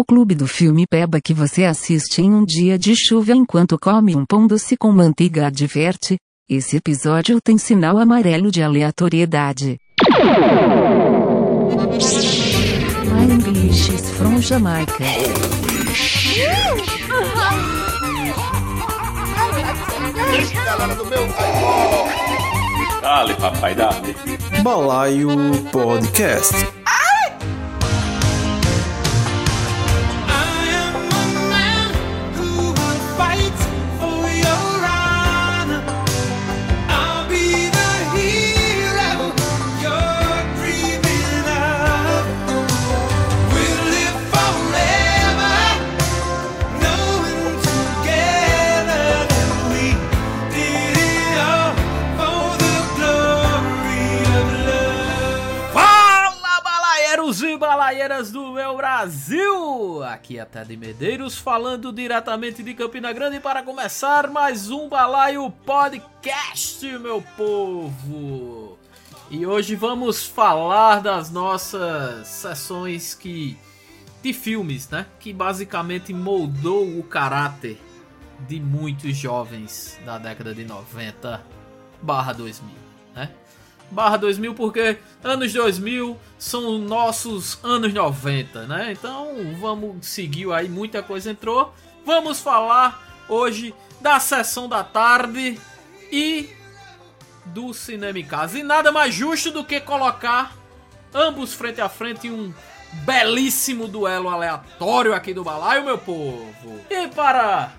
O clube do filme Peba que você assiste em um dia de chuva enquanto come um pão doce com manteiga adverte. Esse episódio tem sinal amarelo de aleatoriedade. My English is from Jamaica. Dale, papai, dale. Balaio Podcast. Balaeiras do meu Brasil! Aqui é Ted Medeiros falando diretamente de Campina Grande para começar mais um Balaio Podcast, meu povo! E hoje vamos falar das nossas sessões que de filmes, né? Que basicamente moldou o caráter de muitos jovens da década de 90 barra 2000, né? Barra 2000 porque anos 2000 são nossos anos 90, né? Então vamos seguir aí, muita coisa entrou. Vamos falar hoje da sessão da tarde e do cinema em casa. E nada mais justo do que colocar ambos frente a frente em um belíssimo duelo aleatório aqui do balaio, meu povo. E para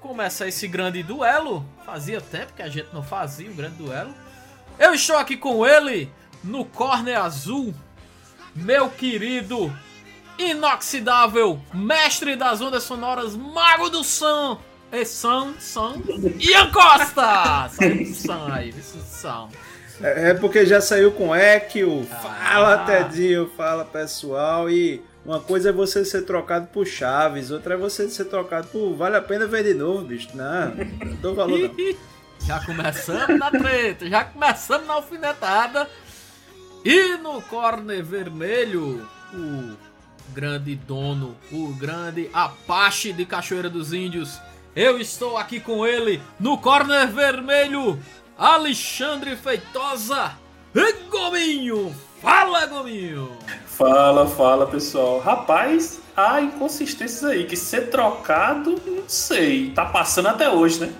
começar esse grande duelo, fazia tempo que a gente não fazia um grande duelo. Eu estou aqui com ele, no corner azul, meu querido, inoxidável, mestre das ondas sonoras, mago do som, e Sam, Sam, Ian Costa! Saiu do Sam aí, isso Sam. É é porque já saiu com Equio. Fala, Ah. Tedinho. Fala, pessoal. E uma coisa é você ser trocado por Chaves, outra é você ser trocado por Vale a Pena ver de novo, bicho. Não, não dou valor não. Já começamos na treta, já começamos na alfinetada. E no corner vermelho, o grande dono, o grande Apache de Cachoeira dos Índios. Eu estou aqui com ele no corner vermelho, Alexandre Feitosa e Gominho. Fala, Gominho! Fala, fala, pessoal. Rapaz, há inconsistências aí, que ser trocado, não sei. Tá passando até hoje, né?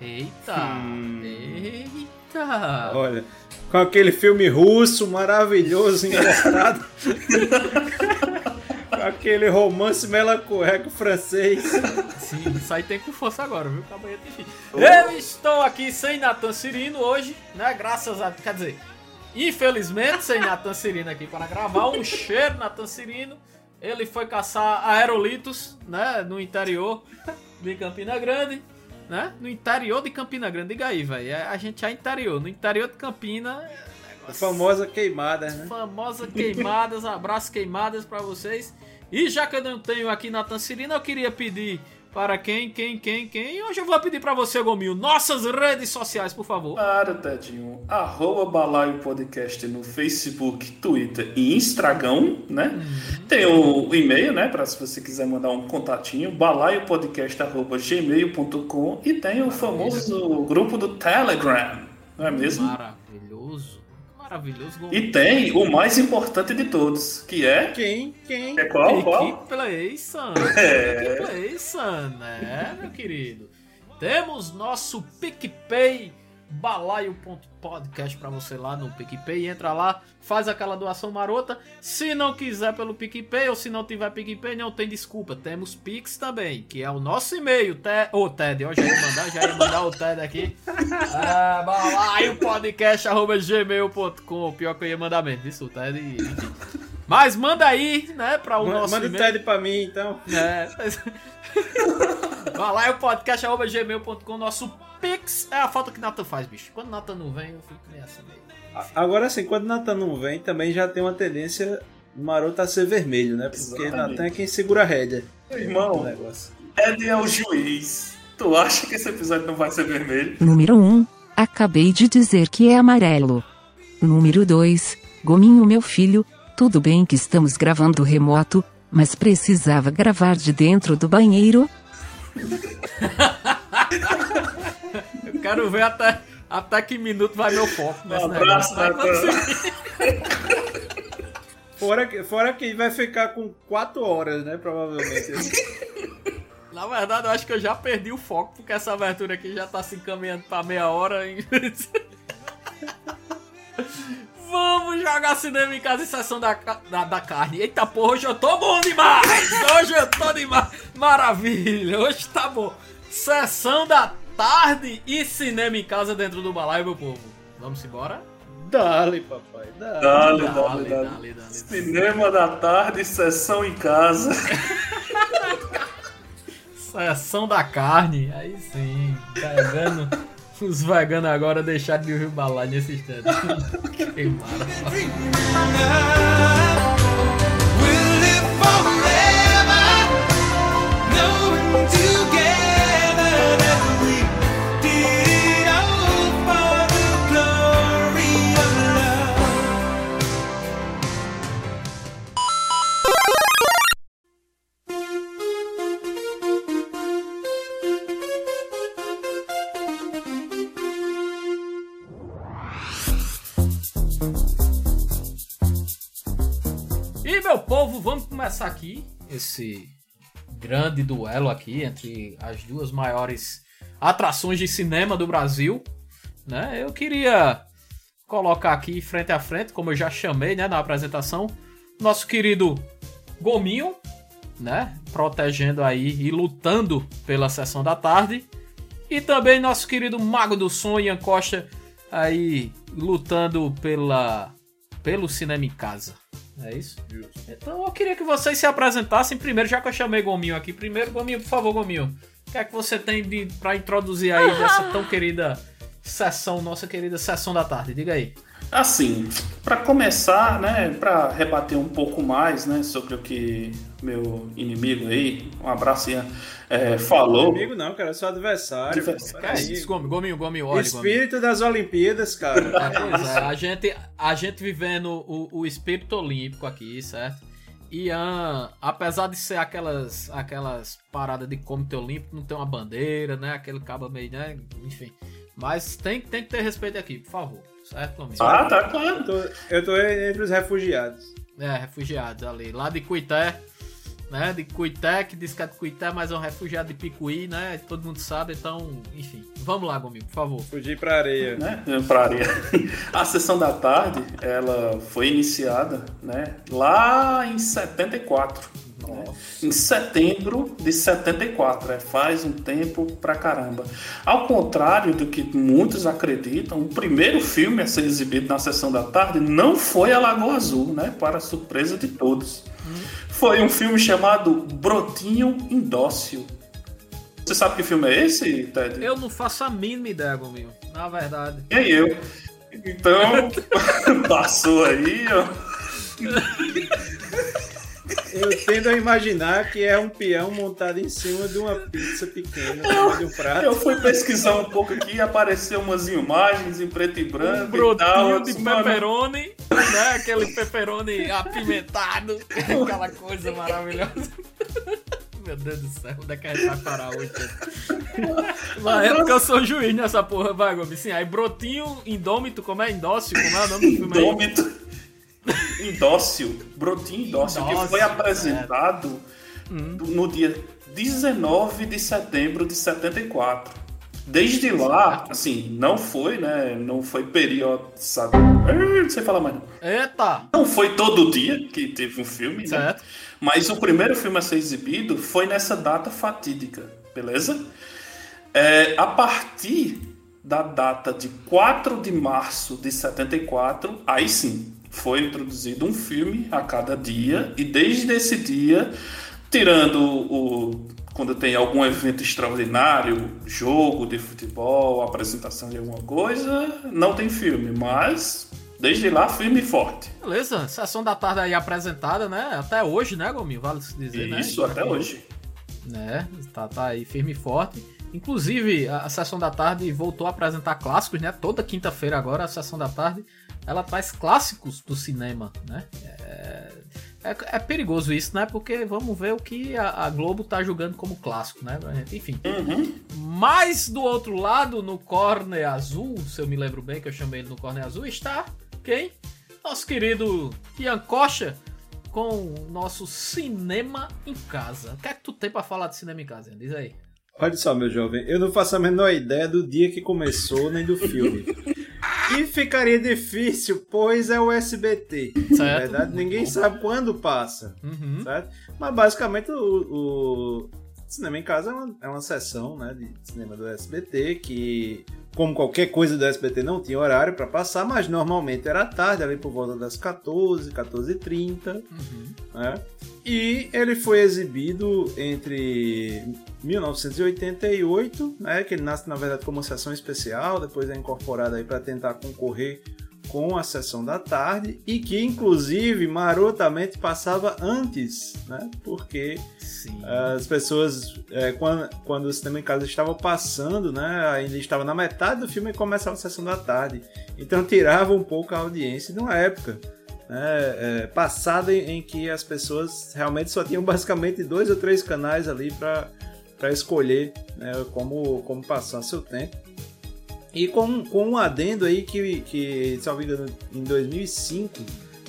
Eita! Hum. Eita! Olha, com aquele filme russo maravilhoso com aquele romance melancólico francês. Sim, isso aí tem com força agora, viu? Acabou. Eu estou aqui sem Natan Cirino hoje, né? Graças a. Quer dizer, infelizmente sem Natan Cirino aqui para gravar. Um cheiro, Natan Cirino. Ele foi caçar aerolitos, né? No interior de Campina Grande, né? No interior de Campina Grande. Diga aí, velho. A gente é interior. No interior de Campina. A famosa queimada, né? Famosa queimadas, abraços queimadas pra vocês. E já que eu não tenho aqui na Tancirina, eu queria pedir para quem, quem, quem, quem. Hoje eu vou pedir pra você, Gominho, nossas redes sociais, por favor. Para, Tedinho. Arroba Balaio Podcast no Facebook, Twitter e Instagram, né? Tem o e-mail, né? Pra se você quiser mandar um contatinho, balaiopodcast.gmail.com e tem o famoso grupo do Telegram, não é mesmo? Maravilhoso. Maravilhoso, Gominho. E tem o mais importante de todos, que é... Quem? Quem? É qual? Qual? Equipe PlayStation. É. Equipe PlayStation, né, meu querido? Temos nosso PicPay balaio.podcast pra você lá no PicPay. Entra lá, faz aquela doação marota. Se não quiser pelo PicPay ou se não tiver PicPay, não tem desculpa. Temos Pix também, que é o nosso e-mail. Te... Ô, Ted, ó, já ia mandar, já ia mandar o Ted aqui. É, balaiopodcast.gmail.com. Pior que eu ia mandar mesmo, isso, o Ted. Mas manda aí, né, pra o Manda, nosso manda o. Ted pra mim, então. É. Vai lá, é o podcast.gmail.com. Nosso Pix é a falta que Nathan faz, bicho. Quando Nathan não vem, eu fico meio assim meio. A- Agora sim, quando Natan não vem, também já tem uma tendência maroto a ser vermelho, né? Porque Exatamente. Natan é quem segura a rédea. Irmão, negócio. Ed é o juiz. Tu acha que esse episódio não vai ser vermelho? Número 1. Acabei de dizer que é amarelo. Número 2. Gominho, meu filho, tudo bem que estamos gravando remoto, mas precisava gravar de dentro do banheiro. Eu quero ver até, até que minuto vai meu foco Um abraço. Fora que, fora que vai ficar com 4 horas, né? Provavelmente. Na verdade, eu acho que eu já perdi o foco, porque essa abertura aqui já tá se encaminhando pra meia hora. Vamos jogar cinema em casa em sessão da, da, da carne. Eita porra, hoje eu tô bom demais! Hoje eu tô demais! Maravilha, hoje tá bom. Sessão da tarde e cinema em casa dentro do balaio, meu povo. Vamos embora? Dale, papai, dale. Dale, Dale, dale, dale, dale. dale. Cinema da tarde, sessão em casa. Sessão da carne, aí sim. Vegano. Os veganos agora deixaram de ouvir o balaio nesse instante. que aqui esse grande duelo aqui entre as duas maiores atrações de cinema do Brasil, né? Eu queria colocar aqui frente a frente, como eu já chamei, né, na apresentação, nosso querido Gominho, né, protegendo aí e lutando pela sessão da tarde, e também nosso querido Mago do Som, Ian Costa, aí lutando pela pelo cinema em casa. É isso? Então eu queria que vocês se apresentassem primeiro, já que eu chamei Gominho aqui. Primeiro, Gominho, por favor, Gominho. O que é que você tem de, pra introduzir aí dessa tão querida sessão, nossa querida sessão da tarde? Diga aí. Assim, para começar, né, para rebater um pouco mais, né, sobre o que meu inimigo aí, um abraço, Ian, é, falou. Amigo não, cara, eu sou adversário. Adversário. é Gominho, Gominho, Gominho, olha, Gominho. Espírito das Olimpíadas, cara. É, pois é, a gente, a gente vivendo o, o espírito olímpico aqui, certo? Ian, apesar de ser aquelas, aquelas paradas de comitê olímpico, não tem uma bandeira, né? Aquele cabo meio, né? Enfim. Mas tem, tem que ter respeito aqui, por favor. Certo, Gominho? Ah, tá claro. Eu tô, eu tô entre os refugiados. É, refugiados ali. Lá de Cuité, né? De Cuité, que diz que é de Cuité, mas é um refugiado de Picuí, né? Todo mundo sabe, então, enfim. Vamos lá, Gominho, por favor. Fugir pra areia. né, pra areia. A sessão da tarde, ela foi iniciada, né, lá em 74. né, Em setembro de 74, é, faz um tempo pra caramba. Ao contrário do que muitos acreditam, o primeiro filme a ser exibido na sessão da tarde não foi A Lagoa Azul, né? Para surpresa de todos. Foi um filme chamado Brotinho Indócil. Você sabe que filme é esse, Ted? Eu não faço a mínima ideia, Gominho. Na verdade. Nem eu. Então, passou aí, ó. Eu tendo a imaginar que é um peão montado em cima de uma pizza pequena, de um prato. Eu fui pesquisar um pouco aqui e apareceu umas imagens em preto e branco Um brotinho Eu de pepperoni, né? Aquele pepperoni apimentado, aquela coisa maravilhosa. Meu Deus do céu, onde é que a gente vai parar hoje? Mas é porque eu sou juiz nessa porra, vai, Gomes. Sim, aí brotinho indômito, como é? Indócio, como é o nome do filme aí? Indômito. Indócio. Brotinho Indócio, que Indócio, foi apresentado do- no dia 19 de setembro de 74. Desde lá, assim, não foi, né? Não foi periodizado. Não sei falar mais. Eita! Não foi todo dia que teve um filme, né? Certo. Mas o primeiro filme a ser exibido foi nessa data fatídica, beleza? É, a partir da data de 4 de março de 74, aí sim, foi introduzido um filme a cada dia, e desde esse dia, tirando o. quando tem algum evento extraordinário, jogo de futebol, apresentação de alguma coisa, não tem filme, mas desde lá, firme e forte. Beleza, sessão da tarde aí apresentada, né? Até hoje, né, Gominho? Vale se dizer, né? Isso, até hoje. né? Tá, tá aí firme e forte. Inclusive, a, a sessão da tarde voltou a apresentar clássicos, né? Toda quinta-feira agora a sessão da tarde ela traz clássicos do cinema, né? É, É, é perigoso isso, né? Porque vamos ver o que a, a Globo tá julgando como clássico, né? Enfim. Uhum. Mas do outro lado, no corner azul, se eu me lembro bem que eu chamei ele no corner azul, está quem? Nosso querido Ian Coxa com o nosso cinema em casa. O que é que tu tem pra falar de cinema em casa? Ian? Diz aí. Olha só, meu jovem, eu não faço a menor ideia do dia que começou nem do filme. E ficaria difícil, pois é o SBT. Na Certo. verdade, ninguém sabe quando passa. Uhum. certo? Mas basicamente o, o Cinema em Casa é uma, é uma sessão né, de cinema do SBT que, como qualquer coisa do SBT, não tinha horário para passar, mas normalmente era tarde, ali por volta das 14, 14h30. Uhum. né? E ele foi exibido entre 1988, né, que ele nasce na verdade como sessão especial, depois é incorporado para tentar concorrer com a sessão da tarde e que inclusive marotamente passava antes, né? Porque Sim. as pessoas, é, quando, quando o cinema em casa estava passando, né? Ainda estava na metade do filme e começava a sessão da tarde. Então tirava um pouco a audiência de uma época. Né, é, passada em, em que as pessoas realmente só tinham basicamente dois ou três canais ali para escolher né, como, como passar seu tempo. E com, com um adendo aí que, que, me engano, em 2005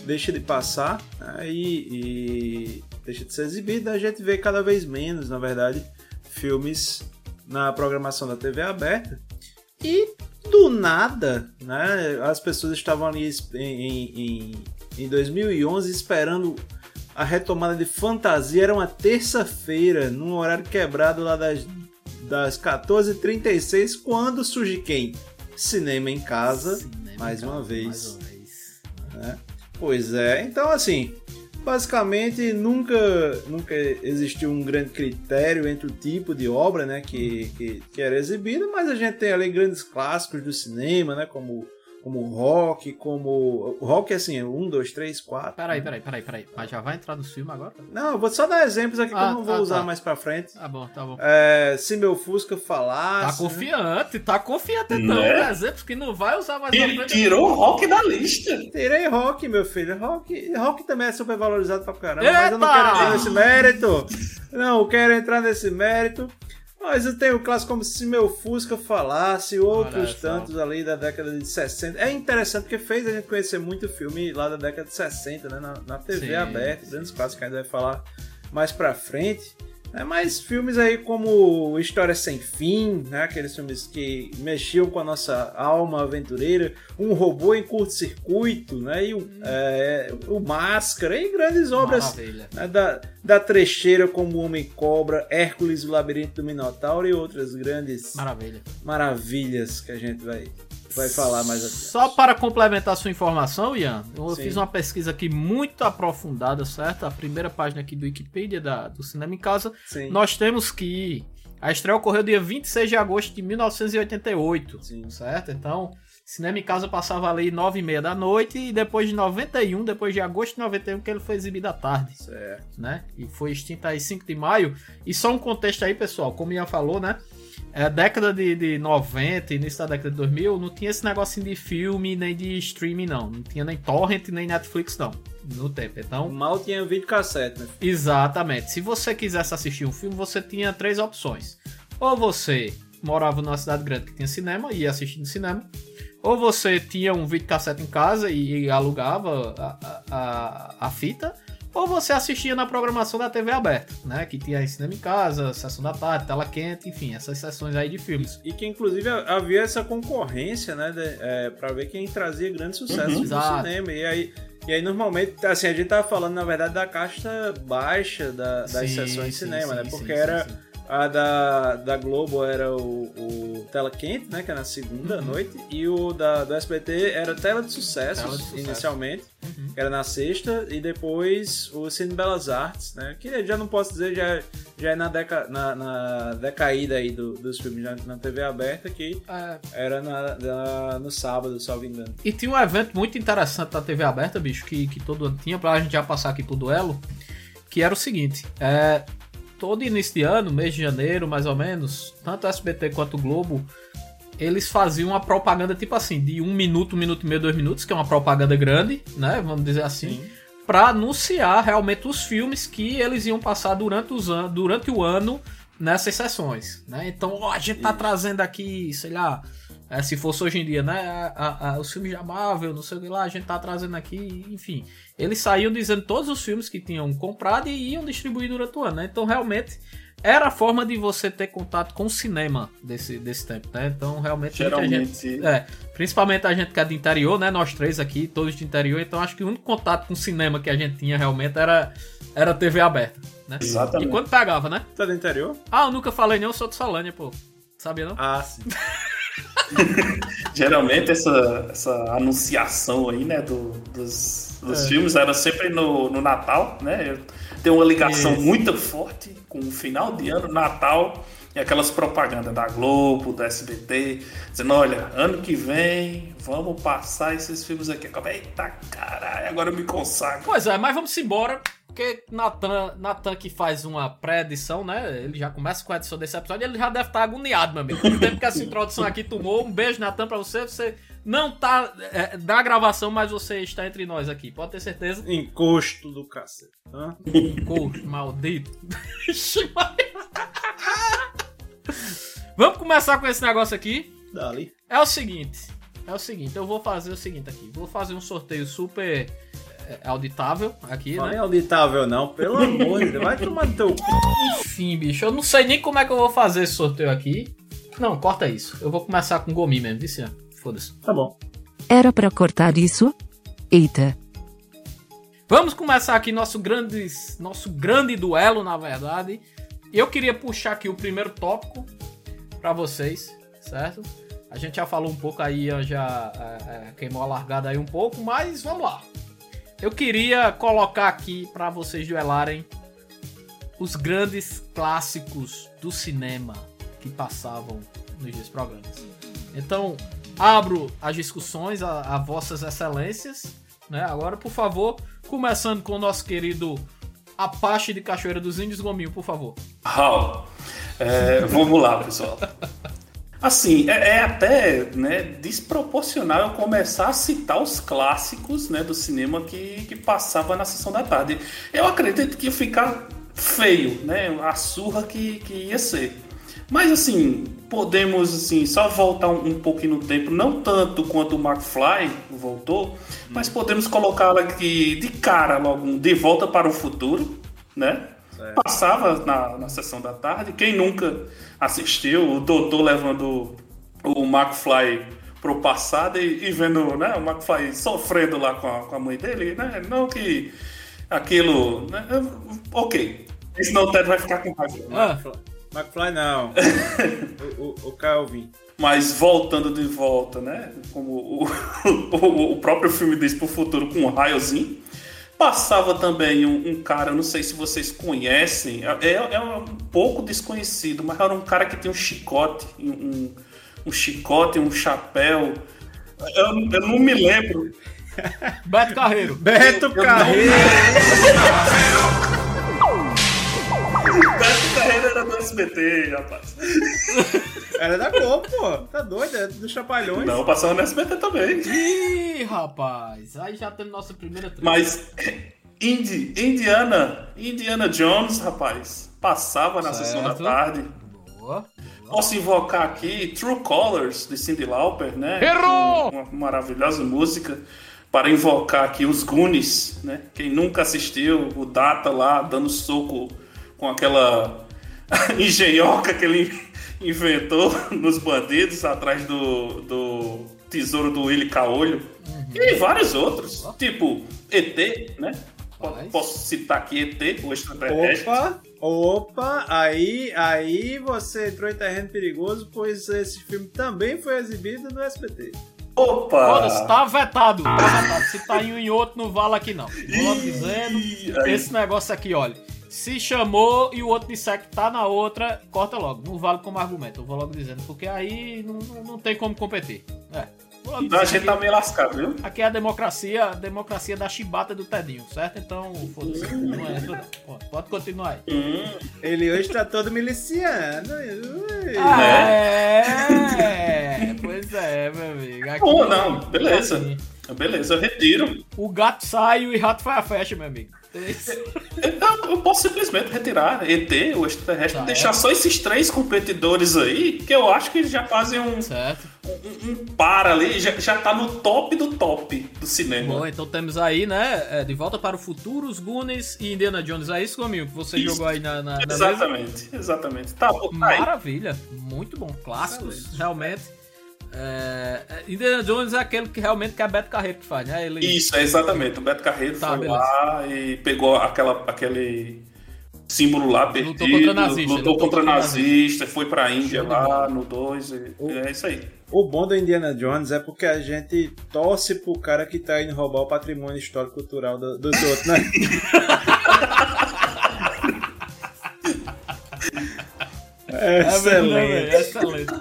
deixa de passar né, e, e deixa de ser exibido, a gente vê cada vez menos, na verdade, filmes na programação da TV aberta. E do nada, né, as pessoas estavam ali em, em, em 2011 esperando a retomada de fantasia. Era uma terça-feira, num horário quebrado lá das das 14h36, quando surge quem? Cinema em casa, Cinema em mais uma casa, vez. Mais uma vez. né? Pois é, então assim, basicamente nunca, nunca existiu um grande critério entre o tipo de obra né, que, que, que era exibida, mas a gente tem ali grandes clássicos do cinema, né, como como rock, como. O rock é assim, um, dois, três, quatro. Peraí, peraí, peraí, peraí. Mas já vai entrar no filme agora? Não, eu vou só dar exemplos aqui que Ah, eu não vou tá, usar tá. mais pra frente. Tá bom, tá bom. É, se meu Fusca Tá falasse. né? confiante, tá confiante então. Né? Exemplos que não vai usar mais pra Ele frente. tirou o rock da lista. Tirei rock, meu filho. Rock, rock também é super valorizado pra caramba, mas eu não Eita! quero entrar nesse mérito. Não quero entrar nesse mérito. Mas eu tenho clássico como se meu Fusca falasse, outros tantos ali da década de 60. É interessante porque fez a gente conhecer muito filme lá da década de 60, né? Na, na TV Sim, aberta, grandes clássicos que a gente vai falar mais pra frente. É, mas filmes aí como História Sem Fim, né? aqueles filmes que mexiam com a nossa alma aventureira, Um Robô em Curto-Circuito, né? e o, é, o Máscara, e grandes obras né, da, da trecheira como o Homem-Cobra, Hércules, o Labirinto do Minotauro e outras grandes Maravilha. maravilhas que a gente vai, vai falar mais adiante. Só para complementar sua informação, Ian, eu Sim. fiz uma pesquisa aqui muito aprofundada, certo? A primeira página aqui do Wikipedia da- do Cinema em Casa. Sim, Nós temos que a estreia ocorreu dia 26 de agosto de 1988, Sim. certo? Então, Cinema em Casa passava ali 9 e meia da noite e depois de 91, depois de agosto de 91, que ele foi exibido à tarde, certo. né? E foi extinto aí 5 de maio. E só um contexto aí, pessoal, como o Ian falou, né? É, década de, de 90, início da década de 2000, não tinha esse negocinho de filme nem de streaming, não. Não tinha nem torrent, nem Netflix, não. No tempo. Então, Mal tinha vídeo cassete, né? Exatamente. Se você quisesse assistir um filme, você tinha três opções. Ou você morava numa cidade grande que tinha cinema e ia assistir no cinema. Ou você tinha um videocassete em casa e alugava a, a, a, a fita. Ou você assistia na programação da TV aberta, né? Que tinha cinema em casa, sessão da tarde, tela quente, enfim, essas sessões aí de filmes. E que inclusive havia essa concorrência, né? de- é, pra ver quem trazia grandes sucessos Uhum. no Exato. cinema. E aí, e aí, normalmente, assim, a gente tava falando, na verdade, da caixa baixa da- das Sim, sessões de sim, cinema, sim, né? Porque era. A da, da Globo era o, o Tela Quente, né? Que é na segunda Uhum. noite. E o da, do SBT era Tela de Sucessos, Tela de Sucesso. inicialmente. Uhum. Que era na sexta. E depois o Cine Belas Artes, né? Que já não posso dizer, já, já é na, deca, na, na decaída aí do- dos filmes na, na TV aberta, que É, era na, na- no sábado, salvo engano. E tinha um evento muito interessante da TV aberta, bicho, que, que todo ano tinha, pra gente já passar aqui pro duelo, que era o seguinte, é, todo início de ano, mês de janeiro, mais ou menos, tanto o SBT quanto o Globo, eles faziam uma propaganda tipo assim, de um minuto, um minuto e meio, dois minutos, que é uma propaganda grande, né, vamos dizer assim, pra anunciar realmente os filmes que eles iam passar durante, os an durante o ano nessas sessões, né? Então, ó, a gente tá trazendo aqui, sei lá, é, se fosse hoje em dia, né? a- a- a- os filmes da Marvel, não sei o que lá, a gente tá trazendo aqui, enfim. Eles saíam dizendo todos os filmes que tinham comprado e iam distribuir durante o ano, né? Então, realmente, era a forma de você ter contato com o cinema desse, desse tempo, né? Então, realmente, muita gente. Geralmente. É, principalmente a gente que é do interior, né? Nós três aqui, todos de interior, então acho que o único contato com cinema que a gente tinha realmente era, era TV aberta, né? Exatamente. E quando pegava, né? Tá do interior? Ah, eu nunca falei nem, eu sou de Salânia, pô. Sabia não? Ah, sim. Geralmente essa, essa anunciação aí, né, do- dos, dos É. filmes era sempre no, no Natal, né? Tenho uma ligação Isso. muito forte com o final de ano, Natal, e aquelas propagandas da Globo, da SBT, dizendo, olha, ano que vem vamos passar esses filmes aqui. Eita caralho, agora eu me consagro. Pois é, mas vamos embora. Porque Natan, Natan que faz uma pré-edição, né? Ele já começa com a edição desse episódio, ele já deve estar agoniado, meu amigo. O tempo que essa introdução aqui tomou. Um beijo, Natan, pra você. Você não tá é, na gravação, mas você está entre nós aqui. Pode ter certeza. Encosto do cacete. Hã? Coxo, maldito. Vamos começar com esse negócio aqui. Dali. É o seguinte. É o seguinte, eu vou fazer o seguinte aqui. Vou fazer um sorteio super é, auditável aqui, Não né? é auditável, não. Pelo amor de Deus. Vai tomar no teu cu. Enfim, bicho, eu não sei nem como é que eu vou fazer esse sorteio aqui. Não, corta isso. Eu vou começar com Gomi mesmo, Vician. Foda-se. Tá bom. Era pra cortar isso? Eita. Vamos começar aqui nosso grande, nosso grande duelo, na verdade. Eu queria puxar aqui o primeiro tópico pra vocês, certo? A gente já falou um pouco aí, já é, é, queimou a largada aí um pouco, mas vamos lá. Eu queria colocar aqui pra vocês duelarem os grandes clássicos do cinema que passavam nos dias programas. Então, abro as discussões a, a vossas excelências, né? Agora, por favor, começando com o nosso querido Apache de Cachoeira dos Índios, Gominho, por favor. Raul, é, vamos lá, pessoal. Assim, é, é até né, desproporcional eu começar a citar os clássicos né, do cinema que, que passava na sessão da tarde. Eu acredito que ia ficar feio, né? A surra que, que ia ser. Mas assim, podemos assim, só voltar um, um pouquinho no tempo, não tanto quanto o McFly voltou, mas podemos colocá-lo aqui de cara logo, de volta para o futuro, né? Passava na, na sessão da tarde. Quem nunca assistiu, o doutor levando o McFly pro passado e, e vendo né, o McFly sofrendo lá com a, com a mãe dele, né? Não que aquilo. Né? Ok. Senão o Ted vai ficar com raiva. né? Ah, McFly não. o, o, o Calvin. Mas voltando de volta, né? Como o, o, o próprio filme diz pro futuro com um raiozinho. Passava também um, um cara, eu não sei se vocês conhecem, é, é um pouco desconhecido, mas era um cara que tinha um chicote, um, um chicote, um chapéu. Eu, eu não me lembro. Beto Carreiro. Beto Eu- eu não- Carreiro. Era do SBT, rapaz. Era da Globo, pô. Tá doido? É dos Trapalhões. Não, passava no SBT também. Ih, rapaz. Aí já temos nossa primeira treta. Mas Indi, Indiana, Indiana Jones, rapaz, passava na sessão da Certo. tarde. Boa. Posso invocar aqui True Colors de Cyndi Lauper, né? Errou! Uma maravilhosa música para invocar aqui os Goonies, né? Quem nunca assistiu o Data lá dando soco com aquela engenhoca que ele inventou nos bandidos atrás do, do tesouro do Willy Caolho. E vários outros, tipo ET, né? Mas- Posso citar aqui ET, o extraterrestre. Opa, opa, aí, aí você entrou em terreno perigoso, pois esse filme também foi exibido no SBT. Opa! Foda-se, tá vetado. Tá vetado. Se tá em um e outro, não vale aqui não. Vou logo dizendo. Esse negócio aqui, olha. Se chamou e o outro disser que tá na outra, corta logo. Não vale como argumento. Eu vou logo dizendo. Porque aí não, não- não tem como competir. É. Então a gente tá meio lascado, viu? Aqui é a democracia, a democracia da chibata do Tedinho, certo? Então, foda-se. Não é, tudo- pode, pode continuar aí. Hum, Ele hoje tá todo miliciano. Ah, é, pois é, meu amigo. Aqui, Pô, não, beleza. assim. Beleza, eu retiro. O gato sai e o rato faz a festa, meu amigo. É isso. Eu, eu posso simplesmente retirar ET, o extraterrestre, Tá, deixar é. só esses três competidores aí, que eu acho que eles já fazem um, Certo. um, um par ali, já, já tá no top do top do cinema. Bom, então temos aí, né? é, De Volta para o Futuro, os Goonies e Indiana Jones. É isso, Gominho, que você Isso. jogou aí na, na, na mesa? exatamente, exatamente. Tá, pô, tá. Maravilha, muito bom. Clássicos, realmente. É, é, Indiana Jones é aquele que realmente que é Beto Carreiro que faz, né? Ele, Isso, é exatamente. O Beto Carreiro Tá, foi beleza. lá e pegou aquela, aquele símbolo lá perdido. Lutou contra nazista, Lutou lutou contra contra nazista, foi pra Índia lá no 2. E, e é isso aí. O bom do Indiana Jones é porque a gente torce pro cara que tá indo roubar o patrimônio histórico cultural do- dos outros, né? É Excelente. excelente.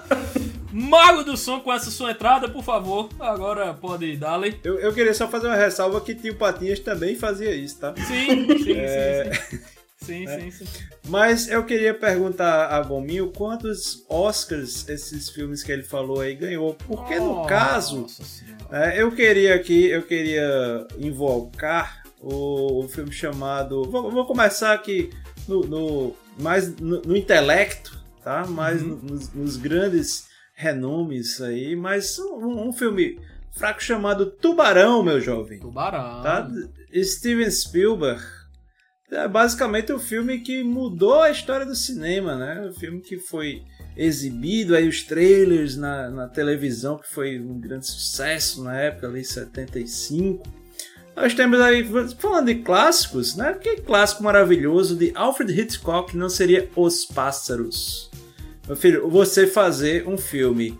Mago do som com essa sua entrada, por favor. Agora pode dar ali. Eu, eu queria só fazer uma ressalva que Tio Patinhas também fazia isso, tá? Sim, sim, É. sim, sim. Sim, sim, sim. Mas eu queria perguntar a Gominho quantos Oscars esses filmes que ele falou aí ganhou. Porque no caso, Senhora. É, eu queria aqui, eu queria invocar o, o filme chamado. Vou, vou começar aqui no, no- mais no, no intelecto, tá? Mais Uhum. no- nos, nos grandes renomes aí, mas um, um filme fraco chamado Tubarão, meu jovem. Tubarão. Tá? Steven Spielberg. É basicamente o filme que mudou a história do cinema, né? O filme que foi exibido aí os trailers na, na televisão, que foi um grande sucesso na época, ali em 75. Nós temos aí, falando de clássicos, né? Que clássico maravilhoso de Alfred Hitchcock não seria Os Pássaros? Meu filho, você fazer um filme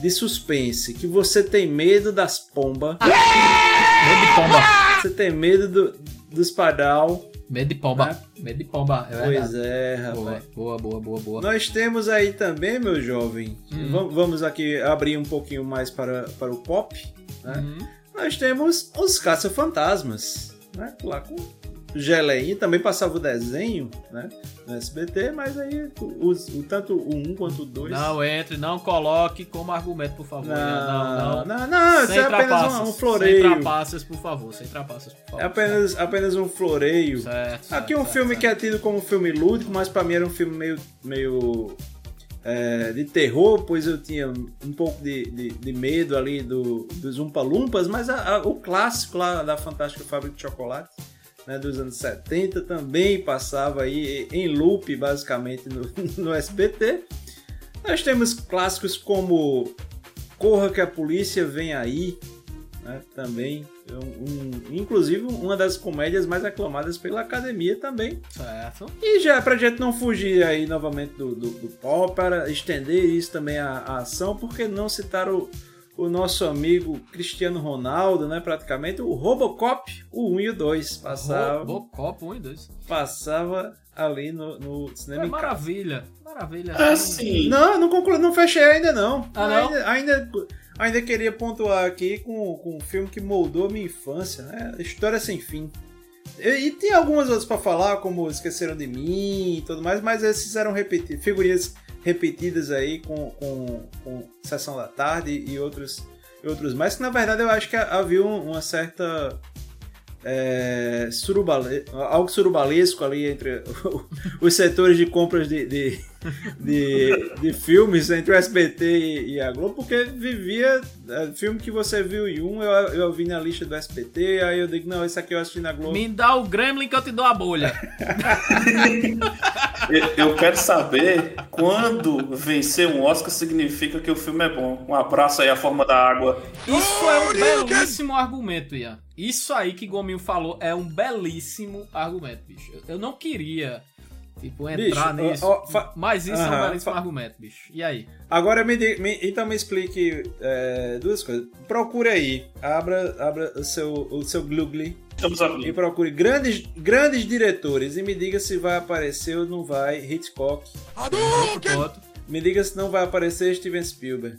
de suspense que você tem medo das pombas, Medo de pomba. você tem medo do, dos padal. Medo de pomba. Medo de pomba. É Pois verdade. é, rapaz. Boa, boa, boa, boa. Nós temos aí também, meu jovem, Hum. vam- vamos aqui abrir um pouquinho mais para, para o pop, né? Uhum. Nós temos os Caça-Fantasmas, né? Lá com Geleinha, também passava o desenho, né? No SBT, mas aí os, o, tanto o 1 quanto o 2... Não entre, não coloque como argumento, por favor. não, não, não. não, não, isso sem é apenas trapaças. um, um Sem floreio. trapaças, por favor. Sem trapaças, por favor. É apenas, apenas um floreio. Certo, Aqui certo, um certo, filme que é tido como um filme lúdico, mas pra mim era um filme meio, meio é, de terror, pois eu tinha um pouco de, de, de medo ali do, dos Umpa-Lumpas, mas a- a- o clássico lá da Fantástica Fábrica de Chocolate, né, dos anos 70, também passava aí em loop, basicamente, no, no SBT. Nós temos clássicos como Corra que a Polícia Vem Aí, né, também. Um- um- inclusive uma das comédias mais aclamadas pela academia também. Certo. E já pra gente não fugir aí novamente do, do, do pop, para estender isso também à, à ação, porque não citar o, o nosso amigo Cristiano Ronaldo, né? Praticamente, o Robocop, o 1 e o 2. Passava, Robocop 1 e 2. passava ali no, no cinema É maravilha. Maravilha. Assim. Não, não concluí, não fechei ainda não. Ah, não? Ainda, ainda, ainda queria pontuar aqui com, com um filme que moldou a minha infância, né? História sem fim. E, e tem algumas outras pra falar, como Esqueceram de Mim e tudo mais, mas esses eram repetidos, figurinhas repetidas aí com, com, com Sessão da Tarde e outros, outros mais, que na verdade eu acho que havia um- uma certa é, surubale, algo surubalesco ali entre os setores de compras de, de, de, de filmes entre o SBT e, e a Globo, porque vivia é, filme que você viu em um, eu, eu vi na lista do SBT, aí eu digo, não, esse aqui eu assisti na Globo. Me dá o Gremlin que eu te dou a bolha. Eu, eu quero saber quando vencer um Oscar significa que o filme é bom. Um abraço aí à forma da água. Isso é um belíssimo argumento, Ian. Isso aí que Gominho falou é um belíssimo argumento, bicho. Eu- Eu não queria, tipo, entrar Bicho, nisso. ó, ó, fa- Mas isso é um belíssimo fa- argumento, bicho. E aí? Agora me, me- então me explique é, duas coisas. Procure aí, abra, abra o seu, o seu Estamos e procure grandes, grandes diretores e me diga se vai aparecer ou não vai Hitchcock. Ponto. Me diga se não vai aparecer Steven Spielberg.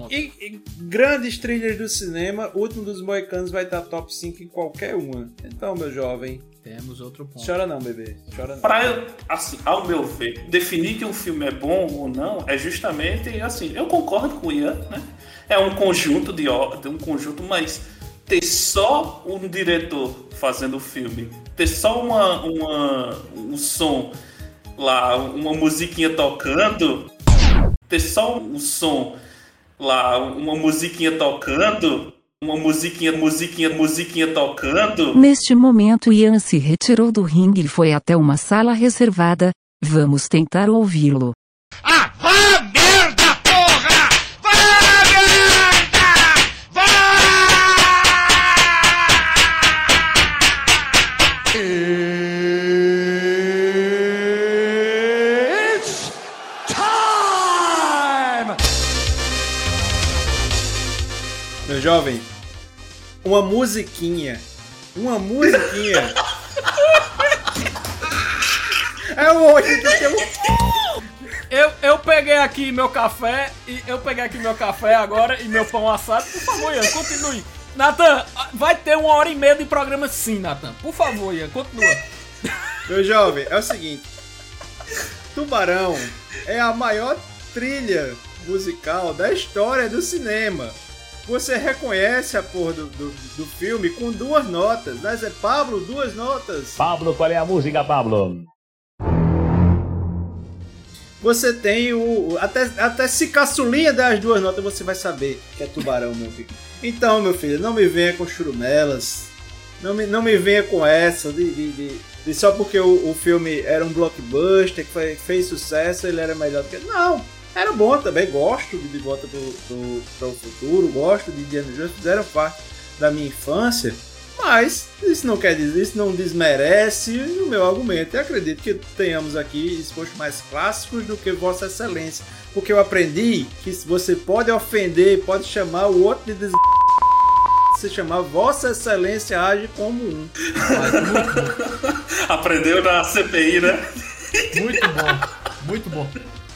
Ponto. E, e grandes trilhas do cinema, o último dos Moicanos vai estar top 5 em qualquer uma. Então, meu jovem, Temos outro ponto. chora não, bebê. Chora não. Pra eu, assim, ao meu ver, definir que um filme é bom ou não é justamente assim. Eu concordo com o Ian, né? É um conjunto de de um conjunto, mas ter só um diretor fazendo o filme, ter só uma, uma, um som lá, uma musiquinha tocando, ter só um som lá, uma musiquinha tocando, uma musiquinha, musiquinha, musiquinha tocando. Neste momento, Ian se retirou do ringue e foi até uma sala reservada. Vamos tentar ouvi-lo. Jovem, uma musiquinha. Uma musiquinha. é o hoje que tem um- Eu, eu peguei aqui meu café e eu peguei aqui meu café agora e meu pão assado. Por favor, Ian, continue. Natan, vai ter uma hora e meia de programa sim, Natan. Por favor, Ian, continua. Meu jovem, é o seguinte. Tubarão é a maior trilha musical da história do cinema. Você reconhece a porra do, do, do filme com duas notas, né? Zé Pablo, duas notas. Pablo, qual é a música, Pablo? Você tem o. Até, até se caçulinha das duas notas, você vai saber que é tubarão, meu filho. Então, meu filho, não me venha com churumelas. Não me, não me venha com essa de, de, de- de só porque o, o filme era um blockbuster, que foi- fez sucesso, ele era melhor do que. Não! Era bom também, gosto de De Volta pro, pro, pro Futuro, gosto de Indiana Jones, fizeram parte da minha infância. Mas isso não quer dizer, isso não desmerece o meu argumento. Eu acredito que tenhamos aqui expostos mais clássicos do que Vossa Excelência. Porque eu aprendi que você pode ofender, pode chamar o outro de des... Se chamar Vossa Excelência age como um. Aprendeu na CPI, né? Muito bom, muito bom.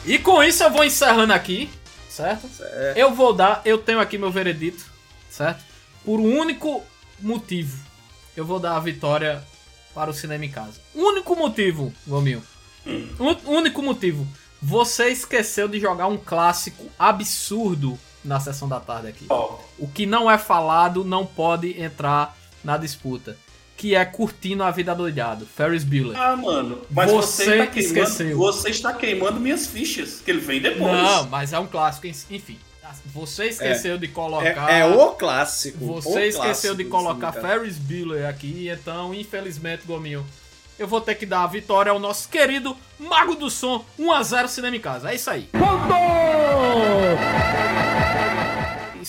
E com isso eu vou encerrando aqui, certo? Certo. Eu vou dar, eu tenho aqui meu veredito, certo? Por um único motivo, eu vou dar a vitória para o cinema em casa. Único motivo, Gomil. Um, único motivo. Você esqueceu de jogar um clássico absurdo na sessão da tarde aqui. Ó, O que não é falado não pode entrar na disputa. Que é curtindo a vida doidado. Ferris Bueller. Ah, mano. Mas Você você, que queimando, esqueceu. você está queimando minhas fichas, que ele vem depois. Não, mas é um clássico, enfim. Você esqueceu de colocar. É, é o clássico. Você o esqueceu clássico de colocar cinema. Ferris Bueller aqui, então, infelizmente, Gominho, eu vou ter que dar a vitória ao nosso querido Mago do Som, 1x0 Cinema em Casa. É isso aí.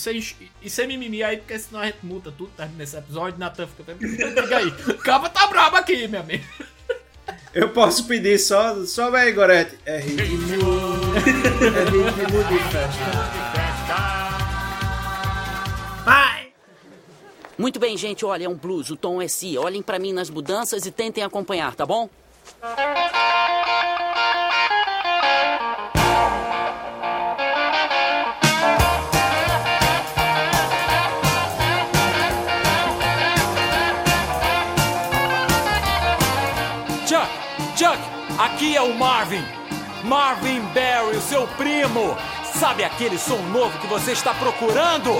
Isso é, isso é mimimi aí, porque senão a gente multa tudo, termina esse episódio, Natan fica... Fica aí, o cabo tá brabo aqui, meu amigo. Eu posso pedir só, só vai, Gorete. É ritmo. é ritmo de festa. Muito bem, gente, olha, é um blues, o tom é si. Olhem pra mim nas mudanças e tentem acompanhar, tá bom? Aqui é o Marvin. Marvin Barry, o seu primo. Sabe aquele som novo que você está procurando?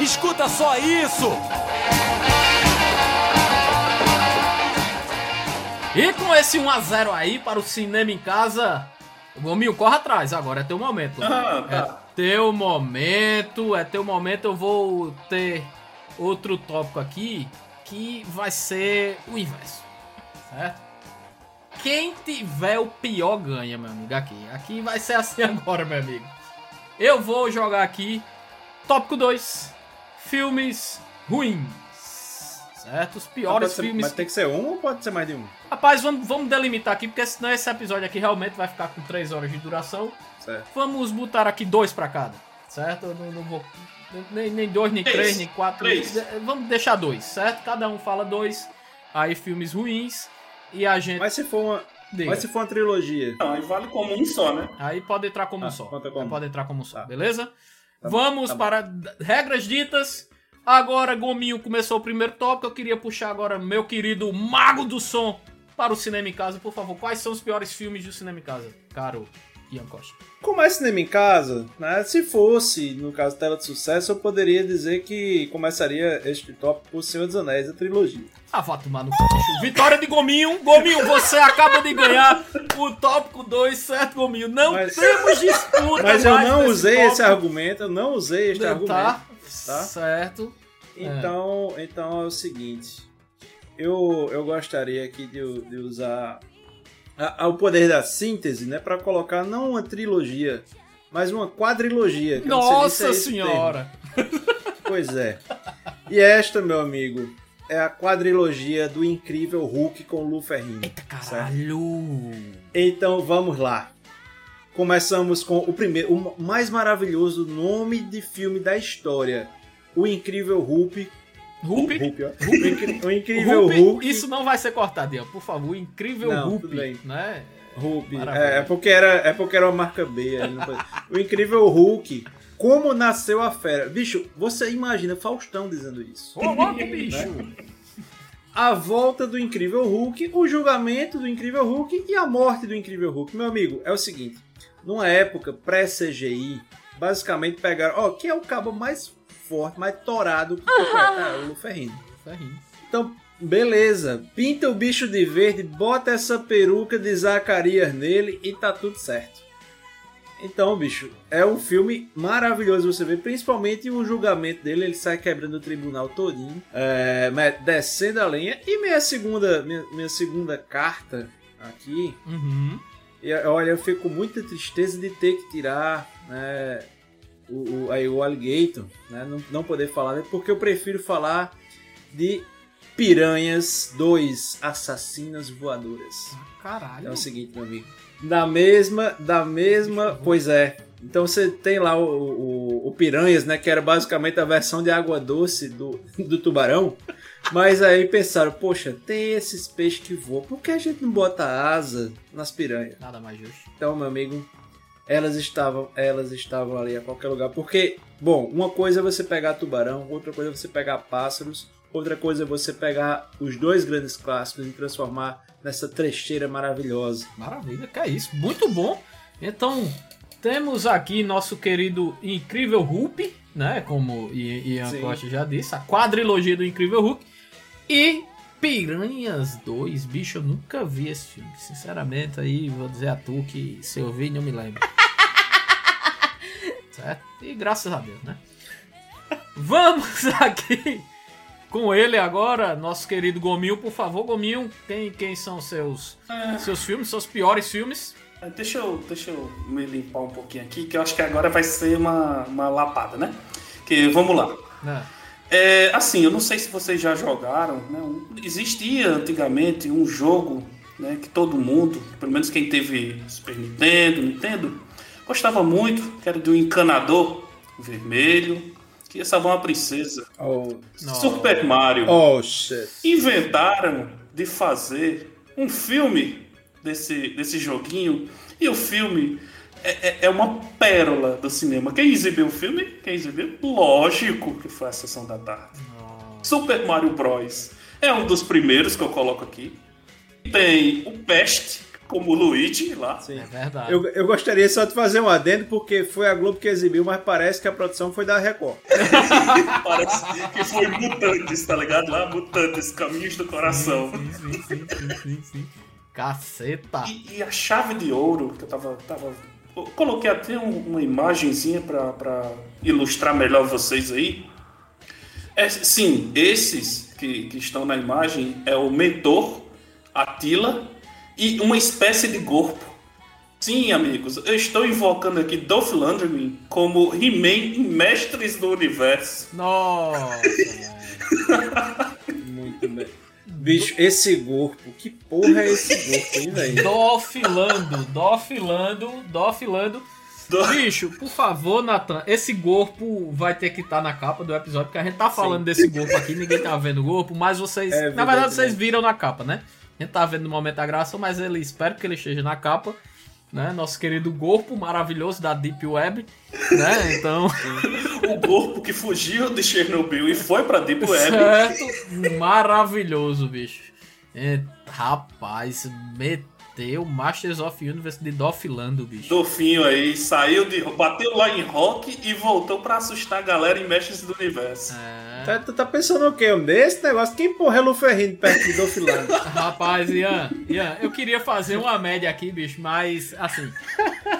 Escuta só isso! E com esse 1x0 aí para o cinema em casa, o Gominho corre atrás agora, é teu momento. Ah, tá. É teu momento, é teu momento. Eu vou ter outro tópico aqui que vai ser o inverso, certo? Quem tiver o pior ganha, meu amigo, aqui. Aqui vai ser assim agora, meu amigo. Eu vou jogar aqui tópico 2, filmes ruins. Certo? Os piores ser- filmes Mas tem que ser um ou pode ser mais de um? Rapaz, vamos, vamos delimitar aqui, porque senão esse episódio aqui realmente vai ficar com 3 horas de duração. Certo. Vamos botar aqui dois pra cada, certo? Eu não, não vou. Nem, nem dois, nem Três. três, nem quatro. Três. Vamos deixar dois, certo? Cada um fala dois. Aí filmes ruins. E a gente. Mas se for uma, diga. mas se for uma trilogia. Não, aí vale como um só, né? Aí pode entrar como um Ah, só. conta como. Aí Pode entrar como um só, Tá. beleza? Tá Vamos tá para regras ditas. Agora, Gominho começou o primeiro tópico. Eu queria puxar agora meu querido Mago do Som para o cinema em casa. Por favor, quais são os piores filmes do cinema em casa? Caro Ian Costa? Como é cinema em casa, né? Se fosse, no caso, tela de sucesso, eu poderia dizer que começaria este top por Senhor dos Anéis, a trilogia. Ah, vá tomar no c... Vitória de Gominho. Gominho, você acaba de ganhar o tópico 2, certo, Gominho? Não Mas- temos disputa Mas eu não usei tópico. esse argumento, eu não usei este argumento. Tá, tá? certo. Então, então é o seguinte. Eu, eu gostaria aqui de, de usar a- a- o poder da síntese, né, para colocar não uma trilogia, mas uma quadrilogia. se é Nossa o senhora. Pois é. E esta, meu amigo, é a quadrilogia do incrível Hulk com Lu Ferrigno. Eita certo? caralho. Então vamos lá. Começamos com o primeiro, o mais maravilhoso nome de filme da história. O incrível Hulk. Hulk? O, o incrível Hulk, Hulk. Isso não vai ser cortado, Ian, por favor. Incrível Não, Hulk, né? Hulk. É, é porque era, é porque era uma marca B. o incrível Hulk. Como nasceu a fera? Bicho, você imagina Faustão dizendo isso. Ô, louco, bicho. A volta do incrível Hulk, o julgamento do incrível Hulk e a morte do incrível Hulk. Meu amigo, é o seguinte. Numa época pré-CGI, basicamente pegaram... Ó, quem é o cabo mais forte, mais torado que o Ferrino? Ferrinho. Então, beleza. Pinta o bicho de verde, bota essa peruca de Zacarias nele e tá tudo certo. Então, bicho, é um filme maravilhoso você ver, principalmente o julgamento dele, ele sai quebrando o tribunal todinho, é, descendo a lenha. E minha segunda, minha, minha segunda carta aqui, Uhum. e, olha, eu fico com muita tristeza de ter que tirar né, o, o, aí, o Alligator, né, não, não poder falar, né, porque eu prefiro falar de Piranhas 2 Assassinas Voadoras. Caralho. É o seguinte, meu amigo. Da mesma, da mesma, pois é. Então você tem lá o, o, o Piranhas, né, que era basicamente a versão de água doce do, do tubarão. Mas aí pensaram, poxa, tem esses peixes que voam, por que a gente não bota asa nas piranhas? Nada mais justo. Então, meu amigo, elas estavam, elas estavam ali a qualquer lugar. Porque, bom, uma coisa é você pegar tubarão, outra coisa é você pegar pássaros, outra coisa é você pegar os dois grandes clássicos e transformar nessa trecheira maravilhosa. Maravilha, que é isso. Muito bom. Então, temos aqui nosso querido Incrível Hulk, né? Como Ian Sim. Costa já disse, a quadrilogia do Incrível Hulk. E Piranhas 2, bicho, eu nunca vi esse filme. Sinceramente, aí vou dizer a tu que se eu vi, não me lembro. certo? E graças a Deus, né? Vamos aqui com ele agora, nosso querido Gominho. Por favor, Gominho, quem, quem são seus, seus filmes, seus piores filmes? É, Deixa eu, deixa eu me limpar um pouquinho aqui, que eu acho que agora vai ser uma, uma lapada, né? Que vamos lá. né? É, assim, eu não sei se vocês já jogaram, né? um- existia antigamente um jogo né, que todo mundo, pelo menos quem teve Super Nintendo, Nintendo, gostava muito, que era do encanador vermelho, que ia salvar uma princesa. Oh, Super Mario. oh shit. Inventaram de fazer um filme desse, desse joguinho, e o filme é, é- é uma pérola do cinema. Quem exibiu o filme? Quem exibiu? Lógico que foi a sessão da tarde. Super Mario Bros. É um dos primeiros que eu coloco aqui. Tem o Peste, como o Luigi lá. Sim. É verdade. Eu, eu gostaria só de fazer um adendo, porque foi a Globo que exibiu, mas parece que a produção foi da Record. Parece que foi Mutantes, tá ligado? Lá, Mutantes, Caminhos do Coração. Sim, sim, sim, sim, sim, sim. Caceta. E, e a chave de ouro, que eu tava. tava eu coloquei até um- uma imagenzinha pra ilustrar melhor vocês aí. É, sim, esses que, que estão na imagem é o mentor, Atila e uma espécie de corpo. Sim, amigos, eu estou invocando aqui Dolph Lundgren como He-Man em Mestres do Universo. Nossa. Muito bem. Bicho, esse corpo, que porra é esse corpo, hein, velho? Dofilando, dofilando, dofilando. Do- Bicho, por favor, Nathan, esse corpo vai ter que estar na capa do episódio, porque a gente tá falando desse corpo aqui, ninguém tá vendo o corpo, mas vocês. É na verdade, verdade, vocês né? viram na capa, né? A gente tá vendo no momento da graça, mas ele espero que ele esteja na capa. Né? Nosso querido corpo maravilhoso da Deep Web. Né? Então. O corpo que fugiu de Chernobyl e foi pra Deep Web. Certo? Maravilhoso, bicho. É, rapaz, ter o Masters of Universe de Dolph Lando, bicho. Dofinho aí saiu de. bateu lá em rock e voltou pra assustar a galera em Mestres do Universo. É. Tá- Tu tá pensando o quê? Desse negócio? Quem porra é Luferrino perto de Dolphilano? Rapaz, Ian, Ian, eu queria fazer uma média aqui, bicho, mas assim.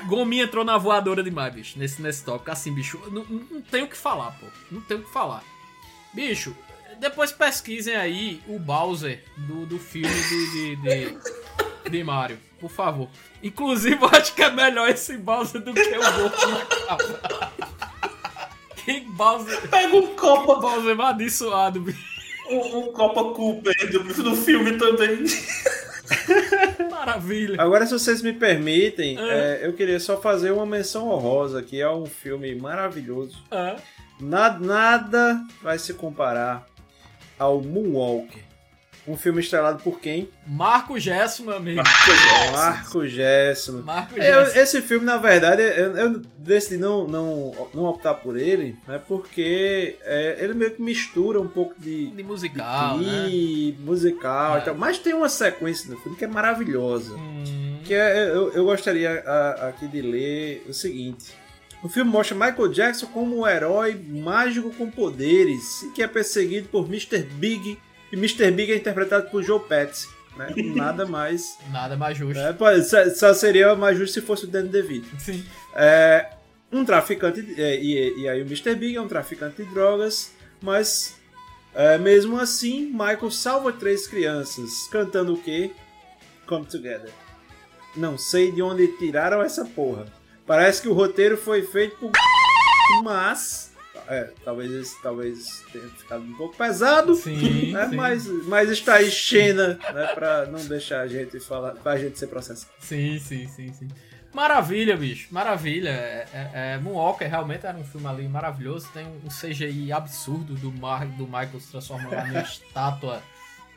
Gominha entrou na voadora demais, bicho, nesse, nesse tópico. Assim, bicho, não, não não tem o que falar, pô. Não tem o que falar. Bicho, depois pesquisem aí o Bowser do, do filme de, de, de, de Mario, por favor. Inclusive, eu acho que é melhor esse Bowser do que o Goku. Que Bowser. Pega um Que Copa, Bowser amaldiçoado, bicho. um, um Copa Cooper do, do filme também. Maravilha. Agora, se vocês me permitem, Ah. é, eu queria só fazer uma menção honrosa, que é um filme maravilhoso. Ah, Nada, nada vai se comparar ao Moonwalker. Um filme estrelado por quem? Marco Gesso, meu amigo. Marco Gesso. Marco Eu- Gesso. esse filme, na verdade, eu, eu decidi não, não, não optar por ele, né? Porque é, ele meio que mistura um pouco de, De musical, né? e musical É. e tal. Mas tem uma sequência no filme que é maravilhosa. Hum, Que é, eu, eu gostaria a- aqui de ler o seguinte. O filme mostra Michael Jackson como um herói mágico com poderes e que é perseguido por Mr. Big. E Mr. Big é interpretado por Joe Pesci. Né? Nada mais. nada mais justo. né? Só seria mais justo se fosse o Danny DeVito. Sim. É, um traficante. é, e, e aí o Mr. Big é um traficante de drogas, mas é, mesmo assim, Michael salva três crianças, cantando o quê? Come Together. Não sei de onde tiraram essa porra. Parece que o roteiro foi feito por. Mas. É, talvez, esse- talvez tenha ficado um pouco pesado. Sim, né? sim. Mas, mas está aí Xena, né? Pra não deixar a gente falar. Pra gente ser processado. Sim, sim, sim, sim. Maravilha, bicho. Maravilha. É, é, é, Moonwalker realmente era um filme ali maravilhoso. Tem um CGI absurdo do, Mar, do Michael se transformando numa estátua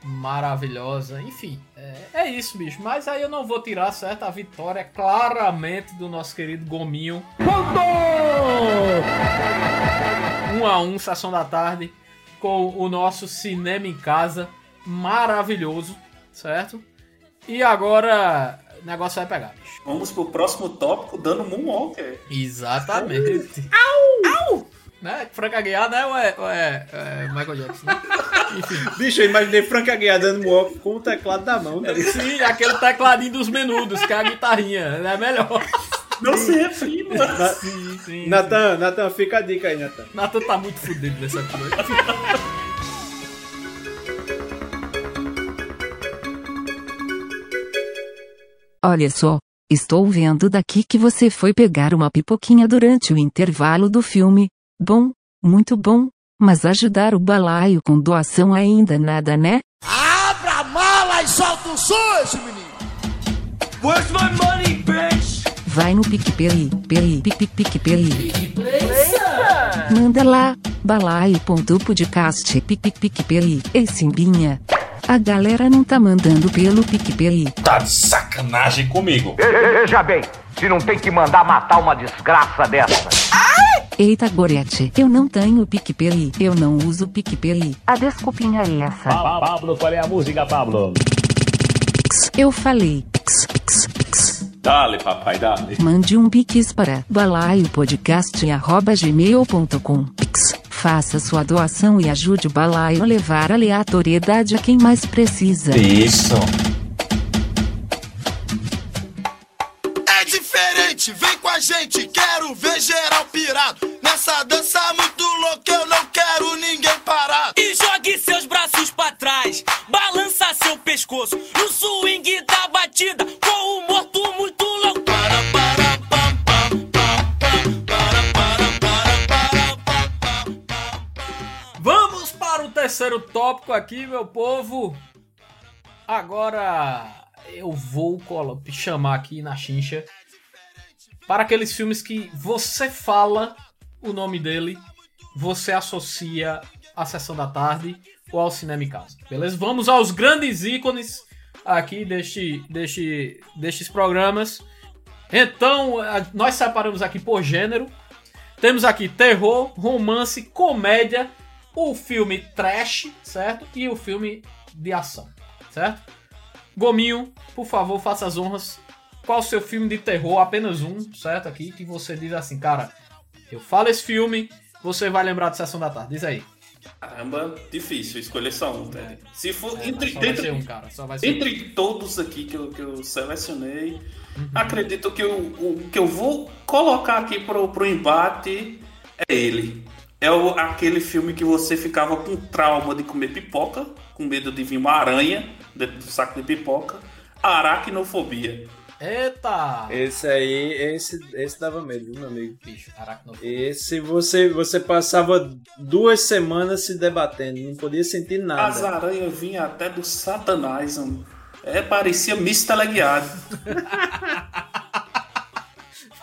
maravilhosa. Enfim, é, é isso, bicho. Mas aí eu não vou tirar, certo? A vitória claramente do nosso querido Gominho. Um a um, sessão da tarde, com o nosso cinema em casa maravilhoso, certo? E agora o negócio vai pegar, bicho. Vamos pro próximo tópico, dando Moonwalker. Exatamente. Au! Au! Né? Frank Aguiar, né? Ou é, ou é, é Michael Jackson, né? Enfim. Bicho, eu imaginei Frank Aguiar dando walk com o teclado da mão. Ligado? Sim, aquele tecladinho dos menudos, que é a guitarrinha, é melhor. Não se refrima. Na- Sim, sim. Natan, Natan, fica a dica aí, Natan. Nathan tá muito fudido nessa coisa. Olha só, estou vendo daqui que você foi pegar uma pipoquinha durante o intervalo do filme. Bom, muito bom, mas ajudar o balaio com doação ainda nada, né? Abra a mala e solta o esse menino. Where's my money, bitch? Vai no PicPay, Pay, Pic Pic PicPay. Manda lá, balaio.podcast, Pic Pic PicPay. Ei, Simbinha. A galera não tá mandando pelo PicPay. Tá de sacanagem comigo. Veja bem, se não tem que mandar matar uma desgraça dessa. Eita, Gorete, eu não tenho PicPay, eu não uso PicPay. A desculpinha é essa. Pa- Pablo, qual é a música, Pablo? Eu falei. X, x, x. Dale, papai, dale. Mande um pix para balaiopodcast.gmail.com. Faça sua doação e ajude o balaio a levar aleatoriedade a quem mais precisa. Isso. Diferente, vem com a gente, quero ver geral pirado. Nessa dança muito louca, eu não quero ninguém parado. E jogue seus braços pra trás, balança seu pescoço no swing da batida, com o morto muito louco. Para, para, pam, pam, pam, pam, para, para, para, para, pam, pam, pam. Vamos para o terceiro tópico aqui, meu povo. Agora eu vou colo- chamar aqui na chincha para aqueles filmes que você fala o nome dele, você associa à sessão da tarde ou ao cinema em casa, beleza? Vamos aos grandes ícones aqui deste, deste, destes programas. Então, nós separamos aqui por gênero. Temos aqui terror, romance, comédia, o filme trash, certo? E o filme de ação, certo? Gominho, por favor, faça as honras. Qual o seu filme de terror? Apenas um, certo? Aqui, que você diz assim, cara, eu falo esse filme, você vai lembrar de Sessão da Tarde. Diz aí. Caramba, difícil escolher só um, Ted. Se for entre, É, entre, ser um, cara. Entre todos aqui que eu, que eu selecionei, Uhum. acredito que o, o que eu vou colocar aqui pro, pro embate é ele. É o, aquele filme que você ficava com trauma de comer pipoca, com medo de vir uma aranha dentro do saco de pipoca. Aracnofobia. Eita! Esse aí, esse, esse dava medo, viu, meu amigo? Bicho, aracnofobia. Esse você, você passava duas semanas se debatendo, não podia sentir nada. As aranhas vinham até do Satanás, mano. É, parecia Miss Teleguiado.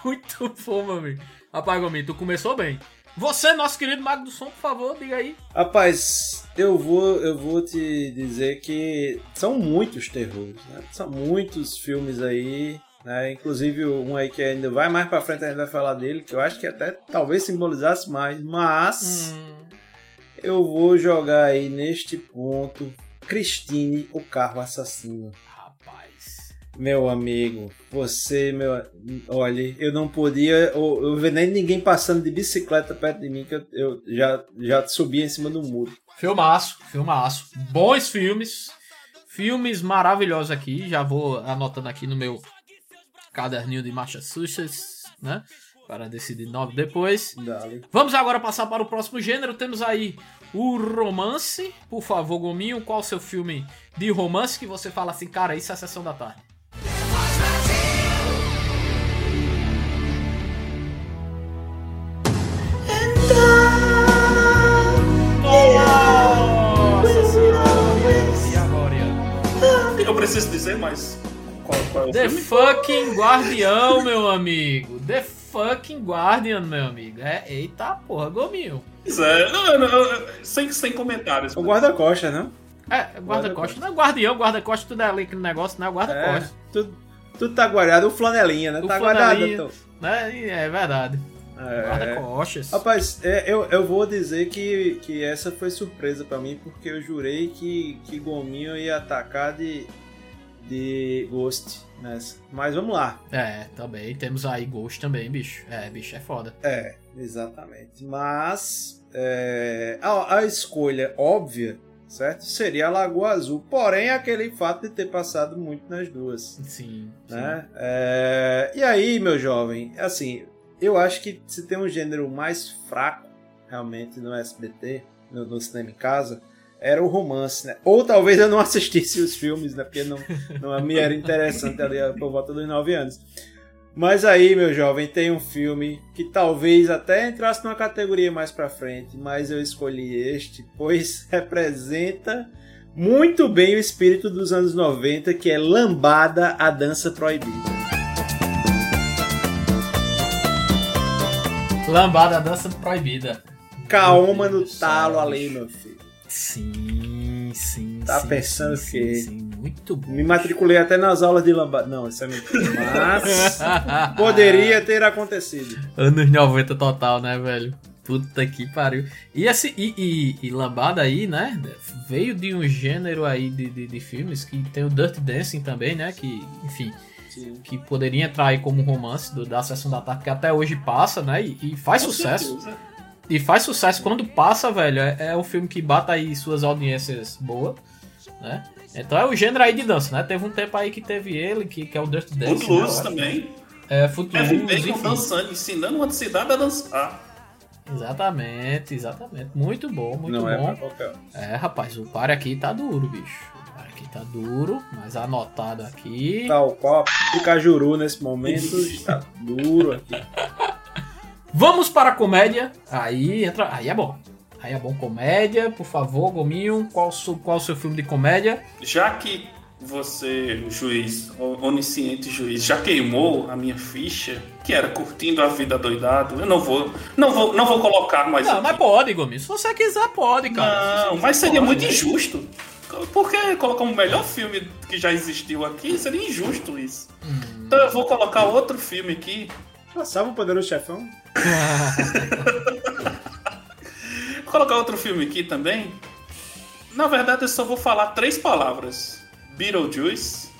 Muito bom, meu amigo. Rapaz, Gominho, tu começou bem. Você, nosso querido Mago do Som, por favor, diga aí. Rapaz, eu vou, eu vou te dizer que são muitos terrores, né? São muitos filmes aí, né? Inclusive um aí que ainda vai mais pra frente, a gente vai falar dele, que eu acho que até talvez simbolizasse mais, mas eu vou jogar aí neste ponto Christine, o carro assassino. Meu amigo, você, meu. Olha, eu não podia. Eu, eu ver nem ninguém passando de bicicleta perto de mim, que eu, eu já, já subia em cima do muro. Filmaço, filmaço. Bons filmes. Filmes maravilhosos aqui. Já vou anotando aqui no meu caderninho de Massachusetts, né? Para decidir nove depois. Dale. Vamos agora passar para o próximo gênero. Temos aí o romance. Por favor, Gominho, qual o seu filme de romance que você fala assim, cara, isso é a sessão da tarde? Preciso dizer, mas qual, qual é o The filme? fucking Guardião, meu amigo. The fucking Guardian, meu amigo. É, eita porra, Gominho. Pois é, não, não, não, sem, sem comentários. O guarda-costa, não? É, guarda-costa. Não é guardião, guarda-costa, tudo é ali aquele negócio, não é É, guarda-costa. tudo, tudo tá guardado. O flanelinha, né? O tá flanelinha. guardado. Né? E É verdade. É. Guarda-costas. Rapaz, é, eu, eu vou dizer que, que essa foi surpresa pra mim, porque eu jurei que, que Gominho ia atacar de, de Ghost nessa. Mas vamos lá. É, também. Temos aí Ghost também, bicho. É, bicho, é foda. É, exatamente. Mas é, a, a escolha óbvia, certo? Seria a Lagoa Azul. Porém, aquele fato de ter passado muito nas duas. Sim. Né? É, e aí, meu jovem, assim, eu acho que se tem um gênero mais fraco realmente no SBT, no, no cinema em casa, era o romance, né? Ou talvez eu não assistisse os filmes, né? Porque não, não me era interessante ali por volta dos 9 anos. Mas aí, meu jovem, tem um filme que talvez até entrasse numa categoria mais pra frente, mas eu escolhi este, pois representa muito bem o espírito dos anos 90, que é Lambada, a Dança Proibida. Lambada, dança proibida. Meu no talo ali, meu filho. Sim, sim. Tá sim, pensando sim, que- Sim, sim, muito bom. Me matriculei até nas aulas de lambada. Não, isso é mentira. Mas poderia ter acontecido. Anos 90 total, né, velho? Puta que pariu. E, esse, e, e, e Lambada aí, né? Veio de um gênero aí de, de, de filmes que tem o Dirty Dancing também, né? Que, enfim, que poderia entrar aí como um romance do, da Sessão da Tarde, que até hoje passa, né? E, e faz Com sucesso. certeza. E faz sucesso quando passa, velho. É, é um filme que bata aí suas audiências boas, né? Então é o gênero aí de dança, né? Teve um tempo aí que teve ele, que, que é o Dirty Dancing. né, Footloose acho. também. É, Footloose, Bacon enfim. dançando, ensinando uma cidade a dançar. Exatamente, exatamente. Muito bom, muito Não é bom. pra qualquer um. É, rapaz, o par aqui tá duro, bicho. O par aqui tá duro, mas anotado aqui. Tal qual a Cajuru nesse momento está duro aqui. Vamos para a comédia. Aí entra. Aí é bom. Aí é bom comédia, por favor, Gominho. Qual, su- qual o seu filme de comédia? Já que você, o juiz, o onisciente juiz, já queimou a minha ficha, que era curtindo a vida doidado, eu não vou, não vou, não vou colocar mais. Não, aqui. mas pode, Gominho. Se você quiser, pode, cara. Não, Se mas seria pode, muito né? injusto. Porque colocar o melhor filme que já existiu aqui seria injusto isso. Hum. Então eu vou colocar outro filme aqui. Passava o Poderoso Chefão? Vou colocar outro filme aqui também. Na verdade, eu só vou falar três palavras Beetlejuice.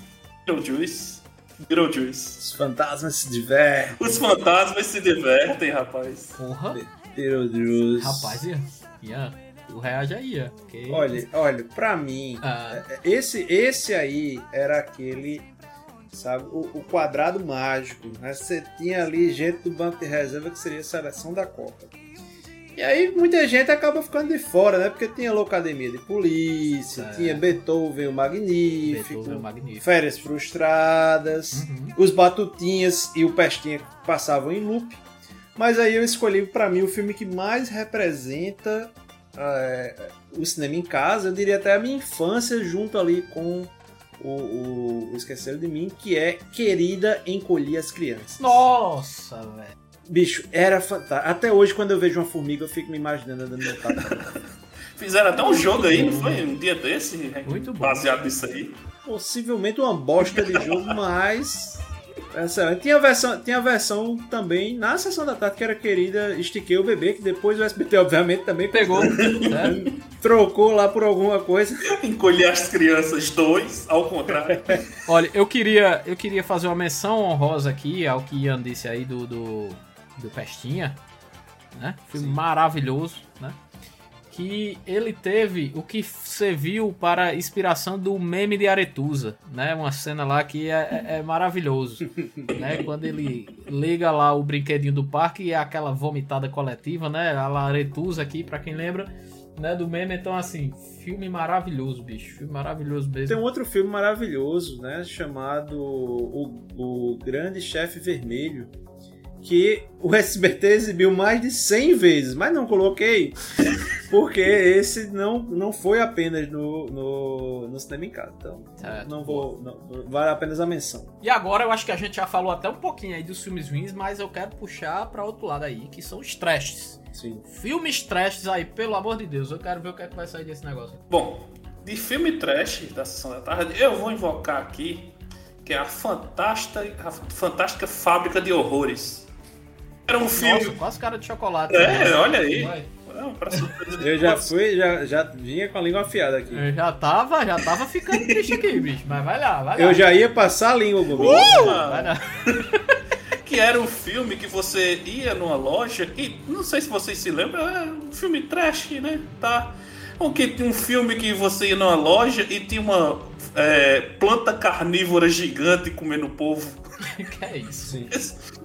Beetlejuice. Beetlejuice. Os fantasmas se divertem. Os fantasmas se divertem, rapaz. Porra. Beetlejuice. Rapaz, Ian. Ian, tu reage aí, Ian. Que... Olha, olha, pra mim, Ah, esse, esse aí era aquele, sabe, o, o quadrado mágico. Né? Você tinha ali gente do banco de reserva que seria a seleção da Copa. E aí muita gente acaba ficando de fora, né? Porque tinha Locademia de Polícia, É. tinha Beethoven o Magnífico, Beethoven o Magnífico. Férias Frustradas, Uhum. os Batutinhas e o Pestinha passavam em loop. Mas aí eu escolhi pra mim o filme que mais representa é, o cinema em casa, eu diria até a minha infância, junto ali com o, o, Esqueceram de Mim, que é Querida Encolhi as Crianças. Nossa, velho. Bicho, era fantástico. Até hoje, quando eu vejo uma formiga, eu fico me imaginando andando no tapa. Fizeram até um jogo aí, não foi? Um dia desse, Muito bom. baseado nisso aí. Possivelmente uma bosta de jogo, mas. Excelente. Tinha a versão, tinha a versão também na sessão da tarde que era querida Estiquei o Bebê, que depois o SBT, obviamente, também Pegou, né? trocou lá por alguma coisa. Encolher as crianças, dois, ao contrário. Olha, eu queria, eu queria fazer uma menção honrosa aqui ao que Ian disse aí do, do, do Pestinha, né? Filme maravilhoso, né? Que ele teve o que serviu para inspiração do meme de Aretusa, né? Uma cena lá que é, é- é maravilhoso, né? Quando ele liga lá o brinquedinho do parque e é aquela vomitada coletiva, né? A Aretusa aqui, pra quem lembra, né? Do meme, então assim, filme maravilhoso, bicho, filme maravilhoso mesmo. Tem um outro filme maravilhoso, né? Chamado O, o Grande Chefe Vermelho. Que o SBT exibiu mais de 100 vezes, mas não coloquei porque esse não, não foi apenas no, no, no cinema em casa. Então, Certo. não vou. Não, vale apenas a menção. E agora eu acho que a gente já falou até um pouquinho aí dos filmes ruins, mas eu quero puxar pra outro lado aí, que são os trashes. Sim. Filmes trashes aí, pelo amor de Deus, eu quero ver o que é que vai sair desse negócio. Bom, de filme trash da Sessão da Tarde, eu vou invocar aqui que é a fantástica, a fantástica Fábrica de Horrores. Era um filme. Nossa, quase cara de chocolate. É, né? olha aí. Vai. De Eu já fui, já, já vinha com a língua afiada aqui. Eu já tava, já tava ficando triste aqui, bicho. Mas vai lá, vai lá. Eu já ia passar a língua, Gomes. Vai lá. Que era um filme que você ia numa loja e não sei se vocês se lembram, é um filme trash, né? Tá. Um, que, um filme que você ia numa loja e tinha uma é, planta carnívora gigante comendo o povo. que é isso?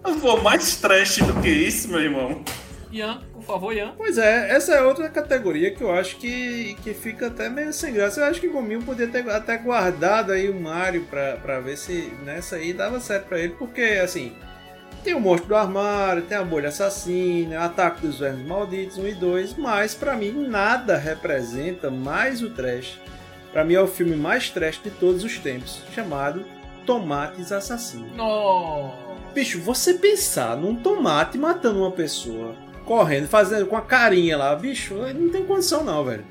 Não vou mais trash do que isso, meu irmão. Ian, por favor, Ian. Pois é, essa é outra categoria que eu acho que, que fica até meio sem graça. Eu acho que o Gominho podia ter até guardado aí o Mario pra, pra ver se nessa aí dava certo pra ele, porque assim. Tem o Monstro do Armário, tem a Bolha Assassina, Ataque dos Vermes Malditos 1 e 2, mas pra mim nada representa mais o trash. Pra mim é o filme mais trash de todos os tempos, chamado Tomates Assassinos. No. Bicho, você pensar num tomate matando uma pessoa, correndo, fazendo com a carinha lá, bicho, não tem condição não, velho.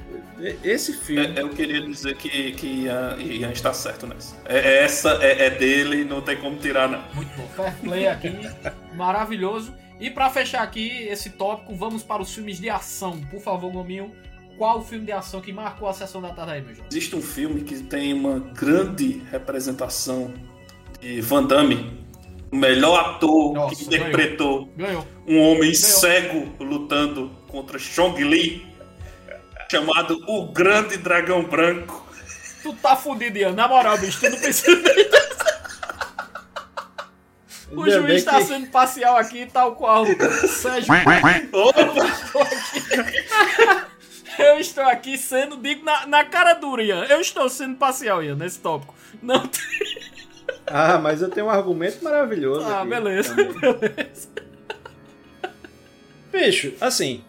Esse filme. É, eu queria dizer que, que Ian, Ian está certo nessa. É, essa é, é dele, não tem como tirar, não. Muito bom. Fair play aqui, maravilhoso. E pra fechar aqui esse tópico, vamos para os filmes de ação. Por favor, Gominho, qual o filme de ação que marcou a sessão da tarde aí, meu jovem? Existe um filme que tem uma grande representação de Van Damme, o melhor ator Nossa, que interpretou Ganhou. um homem cego lutando contra Chong Li, chamado O Grande Dragão Branco. Tu tá fudido, Ian. Na moral, bicho, tu não precisa nem O Ainda juiz tá que- sendo parcial aqui, tal qual Sérgio. Eu estou aqui sendo, digo na, na cara dura, Ian. Eu estou sendo parcial, Ian, nesse tópico. Não tem... Ah, mas eu tenho um argumento maravilhoso. Ah, aqui beleza, também. beleza. Bicho, assim.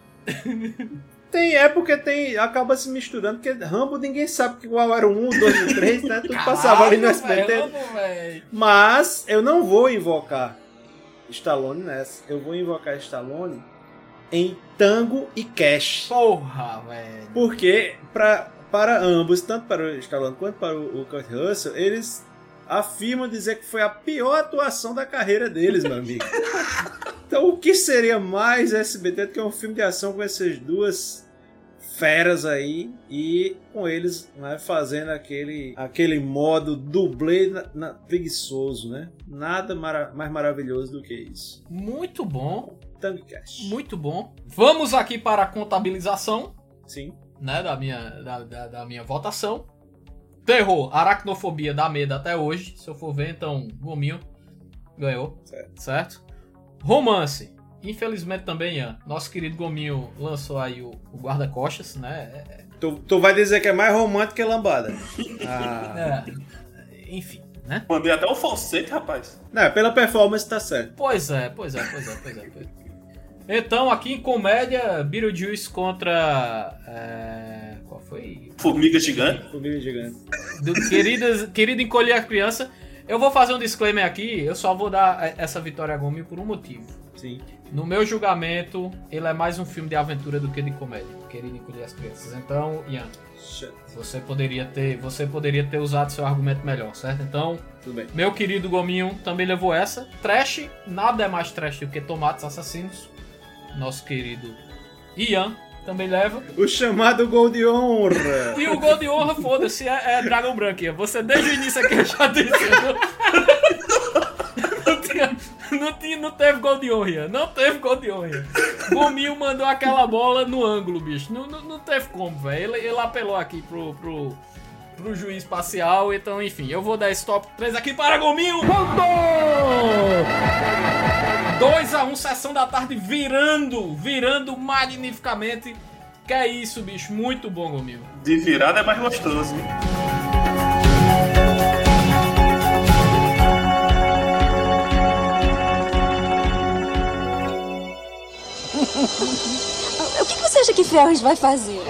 Tem é porque tem. Acaba se misturando, porque Rambo ninguém sabe que qual era o 1, 2 e 3, né? Tudo passava ali no SBT. velho. Mas eu não vou invocar Stallone nessa. Eu vou invocar Stallone em Tango e Cash. Porra, velho. Porque pra, para ambos, tanto para o Stallone quanto para o, o Kurt Russell, eles afirmam dizer que foi a pior atuação da carreira deles, meu amigo. então o que seria mais SBT do que um filme de ação com essas duas feras aí e com eles né, fazendo aquele, aquele modo dublê na, na, preguiçoso, né? Nada mara mais maravilhoso do que isso. Muito bom. Tangcast. Muito bom. Vamos aqui para a contabilização. Sim. Né, da, minha, da, da, da minha votação. Terror, aracnofobia dá medo até hoje. Se eu for ver, então, Gominho ganhou. Certo. certo? Romance. Infelizmente também, Ian, nosso querido Gominho lançou aí o, o guarda-costas, né? É, Tu, tu vai dizer que é mais romântico que lambada. Ah. é, enfim, né? Mandei até o falsete, rapaz. Não, pela performance tá certo. Pois é, pois é, pois é, pois é. Pois é. Então, aqui em comédia, Beetlejuice contra. É, foi? Formiga gigante. Formiga gigante. Do queridas, querido encolher a criança. Eu vou fazer um disclaimer aqui, eu só vou dar essa vitória a Gomi por um motivo. Sim. No meu julgamento, ele é mais um filme de aventura do que de comédia. Querido encolher as crianças. Então, Ian, você poderia ter, você poderia ter usado seu argumento melhor, certo? Então, Tudo bem. meu querido Gominho também levou essa. Trash, nada é mais trash do que Tomates Assassinos. Nosso querido Ian também leva. O chamado gol de honra. E o gol de honra, foda-se, é, é Dragon Branco. Ian. Você desde o início aqui já disse. Não, não, tinha, não, tinha, não teve gol de honra, não teve gol de honra. Gominho mandou aquela bola no ângulo, bicho. Não, não, não teve como, velho. Ele, ele apelou aqui pro, pro, pro juiz parcial. Então, enfim, eu vou dar esse top 3 aqui para Gominho. 2x1, um, sessão da tarde virando, virando magnificamente. Que é isso, bicho. Muito bom, Gominho. De virada é mais gostoso. O que você acha que Ferris vai fazer?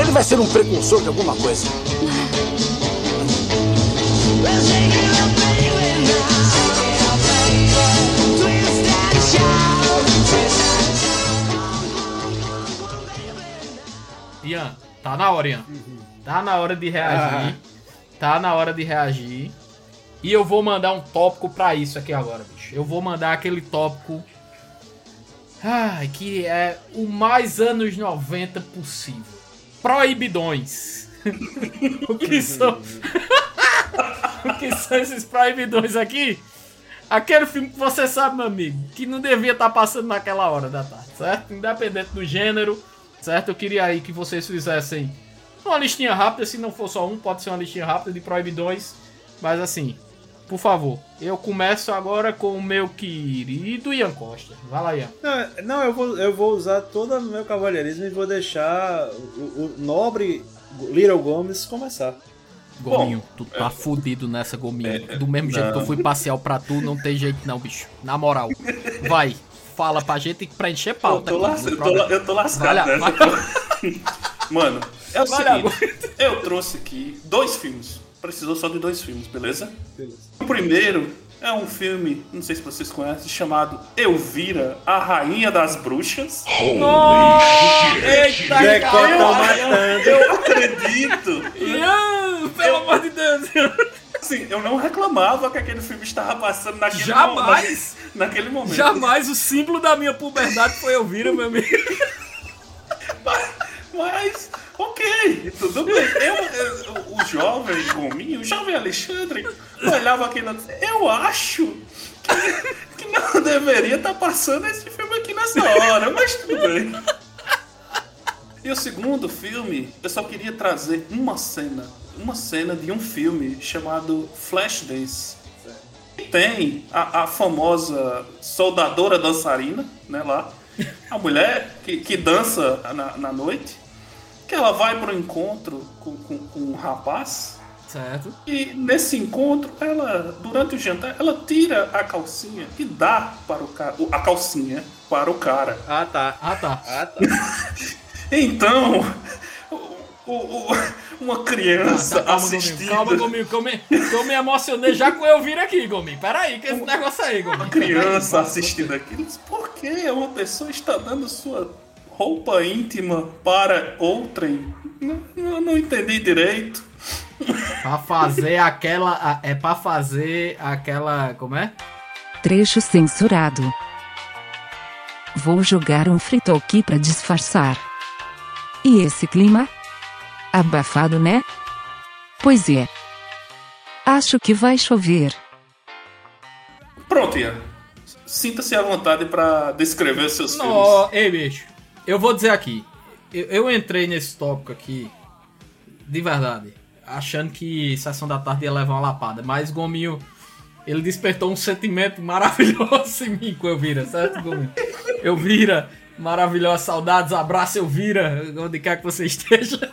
Ele vai ser um precursor de alguma coisa. Ian, tá na hora, Ian. Tá na hora de reagir. Tá na hora de reagir. E eu vou mandar um tópico pra isso aqui agora, bicho. Eu vou mandar aquele tópico. Ai, que é o mais anos 90 possível. Proibidões. o que são. o que são esses proibidões aqui? Aquele filme que você sabe, meu amigo, que não devia estar passando naquela hora da tarde, certo? Independente do gênero, certo? Eu queria aí que vocês fizessem uma listinha rápida, se não for só um, pode ser uma listinha rápida de proibidões, mas assim, por favor, eu começo agora com o meu querido Ian Costa. Vai lá, Ian. Não, não, eu, vou, eu vou usar todo o meu cavalheirismo e vou deixar o, o nobre Little Gomes começar. Gominho, tu tá fudido nessa, Gominho. Do mesmo jeito que eu fui parcial pra tu, não tem jeito não, bicho. Na moral. Vai, fala pra gente pra encher Eu pauta. tô, aqui, eu tô, eu tô lascado Vai lá, nessa. Mano, é o Vai seguinte. Eu trouxe aqui dois filmes. Precisou só de dois filmes, beleza? O primeiro é um filme, não sei se vocês conhecem, chamado Elvira, a Rainha das Bruxas. Eita, Decota caralho. matando. Eu acredito. Pelo amor de Deus. Assim, eu não reclamava que aquele filme estava passando naquele Jamais. momento. Naquele momento. Jamais o símbolo da minha puberdade foi Elvira, meu amigo. Mas, ok, tudo bem. Eu, o jovem Gominho, o jovem Alexandre, olhava aquilo e eu acho que, que não deveria estar passando esse filme aqui nessa hora, mas tudo bem. E o segundo filme, eu só queria trazer uma cena, uma cena de um filme chamado Flashdance. Tem a, a famosa soldadora dançarina, né, lá. A mulher que, que dança na, na noite, que ela vai para um encontro com, com, com um rapaz. Certo. E nesse encontro, ela, durante o jantar, ela tira a calcinha e dá para o cara, a calcinha para o cara. Ah, tá. Ah, tá. Ah, tá. Então, o- o- uma criança Tá, calma, assistindo. Gominho. Calma, Gominho, que eu me, que eu me emocionei já com eu vir aqui, Gominho. Pera aí, que esse negócio aí, Gominho. Uma criança assistindo aquilo, diz, por que uma pessoa está dando sua roupa íntima para outrem? Não, eu não entendi direito. Pra fazer aquela. É pra fazer aquela. Como é? Trecho censurado. Vou jogar um frito aqui pra disfarçar. E esse clima? Abafado, né? Pois é. Acho que vai chover. Pronto, Ian. Sinta-se à vontade pra descrever os seus filmes. Não, ei, bicho. Eu vou dizer aqui. Eu, eu entrei nesse tópico aqui, de verdade, achando que Sessão da Tarde ia levar uma lapada. Mas Gominho, ele despertou um sentimento maravilhoso em mim quando eu vira, certo, Gominho? Eu vira, maravilhosa, saudades, abraço, eu vira, onde quer que você esteja.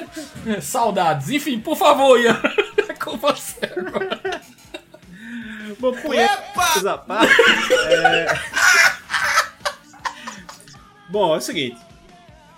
Saudades. Enfim, por favor, Ian. É com você agora. Bom, parte, é... Bom, é o seguinte.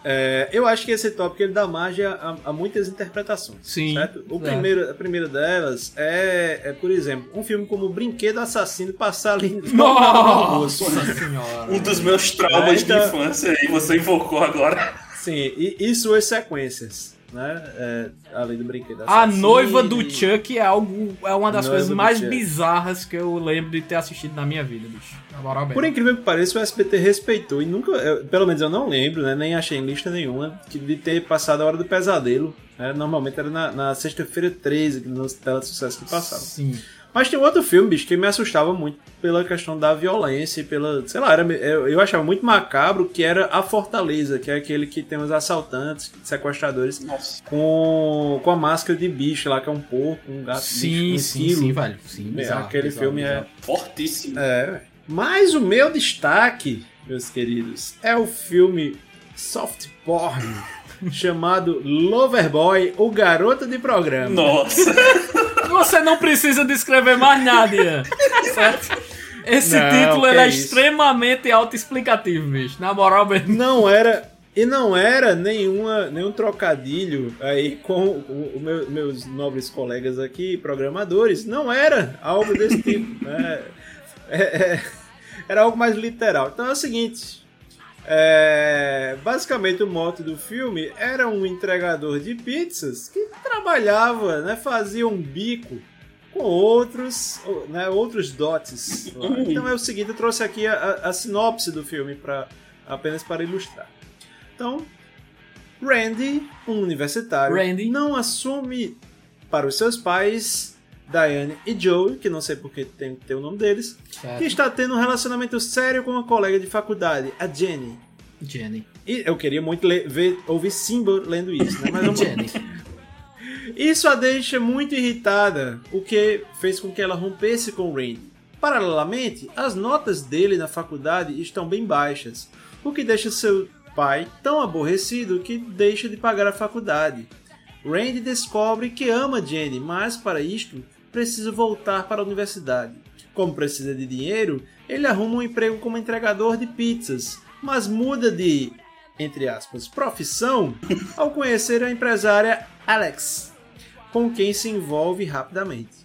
É, eu acho que esse tópico ele dá margem a, a muitas interpretações. Sim, Certo? O é. primeiro, a primeira delas é, é, por exemplo, um filme como Brinquedo Assassino passar ali no Nossa almoço. senhora. Um dos meus traumas Então- de infância aí, você invocou agora. Sim, e, e suas sequências, né? É, além do Brinquedo A noiva do Chuck é algo. É uma das coisas mais Chuck. bizarras que eu lembro de ter assistido na minha vida, bicho. Por incrível que pareça, o SBT respeitou e nunca, eu- pelo menos eu não lembro, né, nem achei em lista nenhuma, de ter passado a hora do pesadelo. né, normalmente era na, na sexta-feira 13, que nos tela de sucesso que passava. Sim. Mas tem um outro filme, bicho, que me assustava muito pela questão da violência e pela. Sei lá, era, eu, eu achava muito macabro que era A Fortaleza, que é aquele que tem os assaltantes, sequestradores, Nossa. com, com a máscara de bicho lá, que é um porco, um gato, Sim, bicho, um sim, esquilo. sim, velho. Sim, É, bizarro, aquele bizarro, filme bizarro. é. Fortíssimo. É, velho. Mas o meu destaque, meus queridos, é o filme soft porn chamado Loverboy, o garoto de programa. Nossa. Você não precisa descrever mais nada, Ian. Certo? Esse Não, título é isso. extremamente autoexplicativo, bicho. Na moral mesmo. Não era. E não era nenhuma, nenhum trocadilho aí com o, o meu- meus nobres colegas aqui, programadores. Não era algo desse tipo. né? É- é- era algo mais literal. Então é o seguinte. É, basicamente o mote do filme era um entregador de pizzas que trabalhava, né, fazia um bico com outros, né, outros dotes. Então é o seguinte, eu trouxe aqui a, a- a sinopse do filme para apenas para ilustrar. Então, Randy, um universitário, Randy. não assume para os seus pais Diane e Joe, que não sei porque tem que ter o nome deles, Certo. que está tendo um relacionamento sério com uma colega de faculdade, a Jenny. Jenny. E eu queria muito ler, ver, ouvir Simba lendo isso, né? Mas vamos- Jenny. isso a deixa muito irritada, o que fez com que ela rompesse com Randy. Paralelamente, as notas dele na faculdade estão bem baixas, o que deixa seu pai tão aborrecido que deixa de pagar a faculdade. Randy descobre que ama Jenny, mas para isto precisa voltar para a universidade. Como precisa de dinheiro, ele arruma um emprego como entregador de pizzas, mas muda de, entre aspas, profissão ao conhecer a empresária Alex, com quem se envolve rapidamente.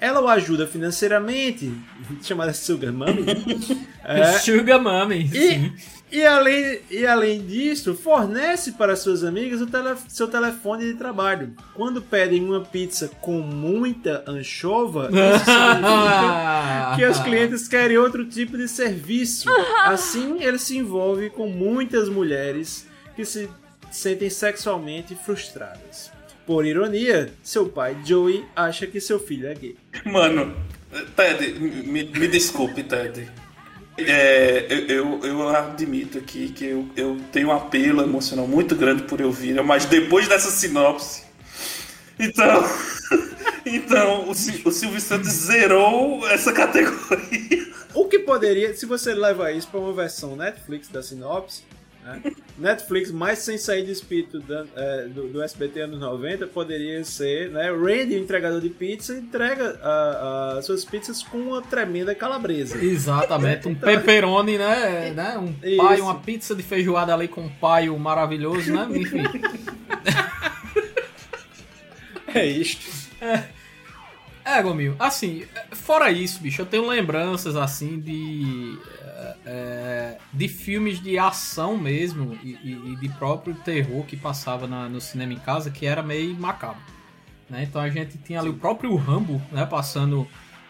Ela o ajuda financeiramente, chamada Sugar Mummy, é, Sugar Mummy. sim. E, além, e além disso, fornece para suas amigas o tele- seu telefone de trabalho. Quando pedem uma pizza com muita anchova, isso significa que os clientes querem outro tipo de serviço. Assim, ele se envolve com muitas mulheres que se sentem sexualmente frustradas. Por ironia, seu pai Joey acha que seu filho é gay. Mano, Ted, me, me desculpe, Ted. É, eu, eu, admito aqui que eu, eu tenho um apelo emocional muito grande por Elvira, mas depois dessa sinopse. Então. Então, o, o Silvio Santos zerou essa categoria. O que poderia, se você leva isso para uma versão Netflix da sinopse? Netflix mais sem sair do espírito da- é, do, do SBT anos 90, poderia ser, né? Randy, o entregador de pizza, entrega suas pizzas com uma tremenda calabresa. Exatamente, um Então- pepperoni, né? né? Um Isso. pai, uma pizza de feijoada ali com um paio maravilhoso, né? Enfim. É isto. É, Gominho, assim, fora isso, bicho, eu tenho lembranças, assim, de. É, de filmes de ação mesmo e, e- e de próprio terror que passava na- no cinema em casa, que era meio macabro. Né? Então a gente tinha ali o próprio Rambo, né, passando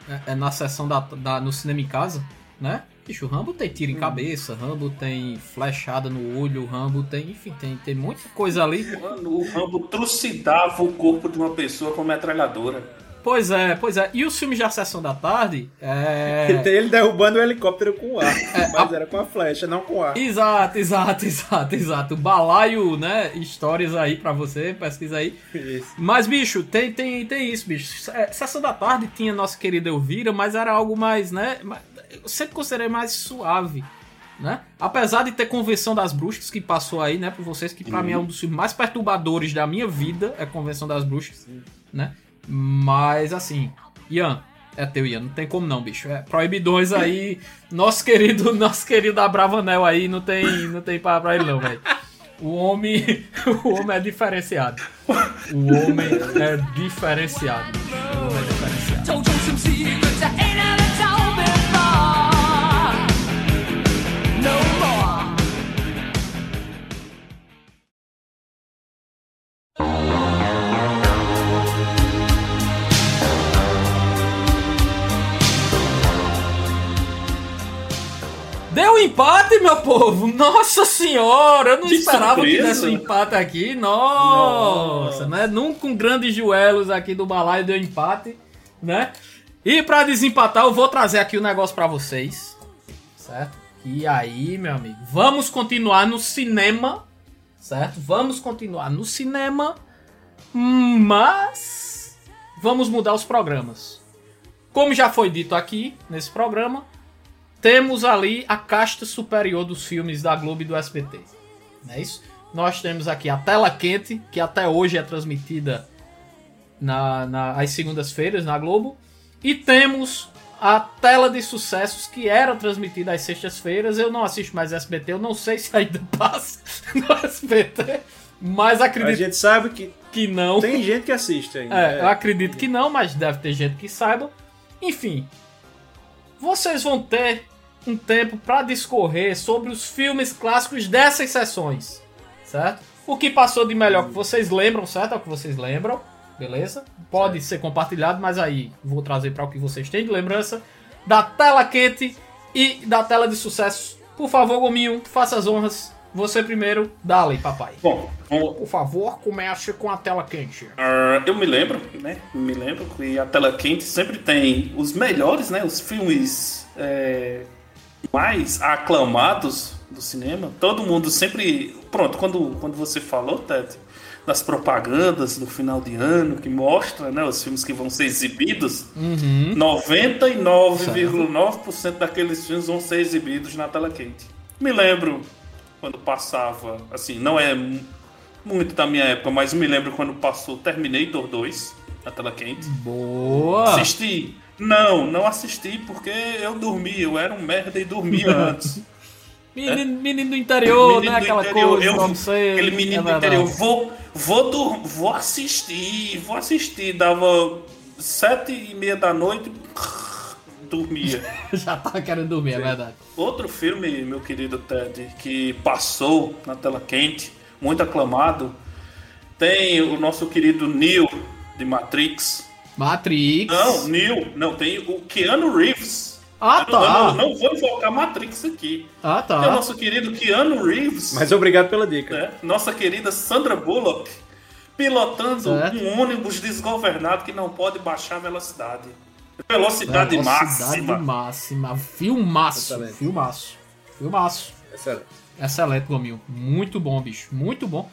é, é, na sessão da, da- no cinema em casa. né? Bicho, o Rambo tem tiro em cabeça, Rambo tem flechada no olho, Rambo tem, enfim, tem, tem muita coisa ali. Mano, o Rambo trucidava o corpo de uma pessoa com metralhadora. Pois é, pois é. E os filmes da Sessão da Tarde, é... Ele derrubando o helicóptero com ar, mas era com a flecha, não com ar. Exato, exato, exato, exato. Balaio, né? Histórias aí pra você, pesquisa aí. Isso. Mas, bicho, tem, tem, tem isso, bicho. É, Sessão da Tarde tinha nossa querida Elvira, mas era algo mais, né? Eu sempre considerei mais suave, né? Apesar de ter Convenção das Bruxas, que passou aí, né, por vocês, que pra Uhum. mim é um dos filmes mais perturbadores da minha vida, é Convenção das Bruxas, né? Mas, assim, Ian, é teu, Ian, não tem como não, bicho. É, proibidões aí, nosso querido, nosso querido Abravanel aí, não tem, não tem pra, pra ele não, velho. O homem, o homem é diferenciado. O homem é diferenciado. O homem é diferenciado. Empate, meu povo! Nossa senhora! Eu não Que esperava que surpresa. desse um empate aqui. Nossa, né? Nunca um grandes duelos aqui do balaio deu empate, né? E pra desempatar, eu vou trazer aqui o negócio pra vocês, certo? E aí, meu amigo, vamos continuar no cinema, certo? Vamos continuar no cinema, mas vamos mudar os programas. Como já foi dito aqui nesse programa, temos ali a casta superior dos filmes da Globo e do SBT. Não é isso? Nós temos aqui a Tela Quente, que até hoje é transmitida na, na- às segundas-feiras na Globo. E temos a Tela de Sucessos, que era transmitida às sextas-feiras. Eu não assisto mais SBT, eu não sei se ainda passa no SBT. Mas A acredito gente sabe que que não. tem gente que assiste ainda. É, eu acredito que não, mas deve ter gente que saiba. Enfim, vocês vão ter um tempo para discorrer sobre os filmes clássicos dessas sessões, certo? O que passou de melhor que vocês lembram, certo? É o que vocês lembram, beleza? Pode ser compartilhado, mas aí vou trazer para o que vocês têm de lembrança da tela quente e da tela de sucesso. Por favor, Gominho, faça as honras. Você primeiro, dale, papai. Bom, vamos- Por favor, comece com a tela quente. Ah, eu me lembro, né? Me lembro que a tela quente sempre tem os melhores, né? Os filmes é, mais aclamados do cinema. Todo mundo sempre. Pronto, quando, quando você falou, Ted, das propagandas do final de ano que mostra, né? Os filmes que vão ser exibidos. Uhum. 99,9% daqueles filmes vão ser exibidos na tela quente. Me lembro quando passava, assim, não é mu- muito da minha época, mas me lembro quando passou Terminator 2 na tela quente. Boa! Assisti? Não, não assisti porque eu dormi, eu era um merda e dormia antes. Menino, menino do interior, Menino né? do Aquela interior, coisa, eu- não sei. Aquele menino é do interior, vou, vou, vou assistir, vou assistir. Dava sete e meia da noite, dormia. Já tava querendo dormir, é verdade. Outro filme, meu querido Ted, que passou na tela quente, muito aclamado, tem o nosso querido Neo de Matrix. Matrix. Não, Neo, não, tem o Keanu Reeves. Ah, Eu não- tá. Eu não, não vou invocar Matrix aqui. Ah, tá. É o nosso querido Keanu Reeves. Mas obrigado pela dica. né? Nossa querida Sandra Bullock pilotando Certo. um ônibus desgovernado que não pode baixar a velocidade. Velocidade, Velocidade máxima. máxima. Filmaço. Excelente. Filmaço. Filmaço. Excelente. Excelente, Gominho. Muito bom, bicho. Muito bom.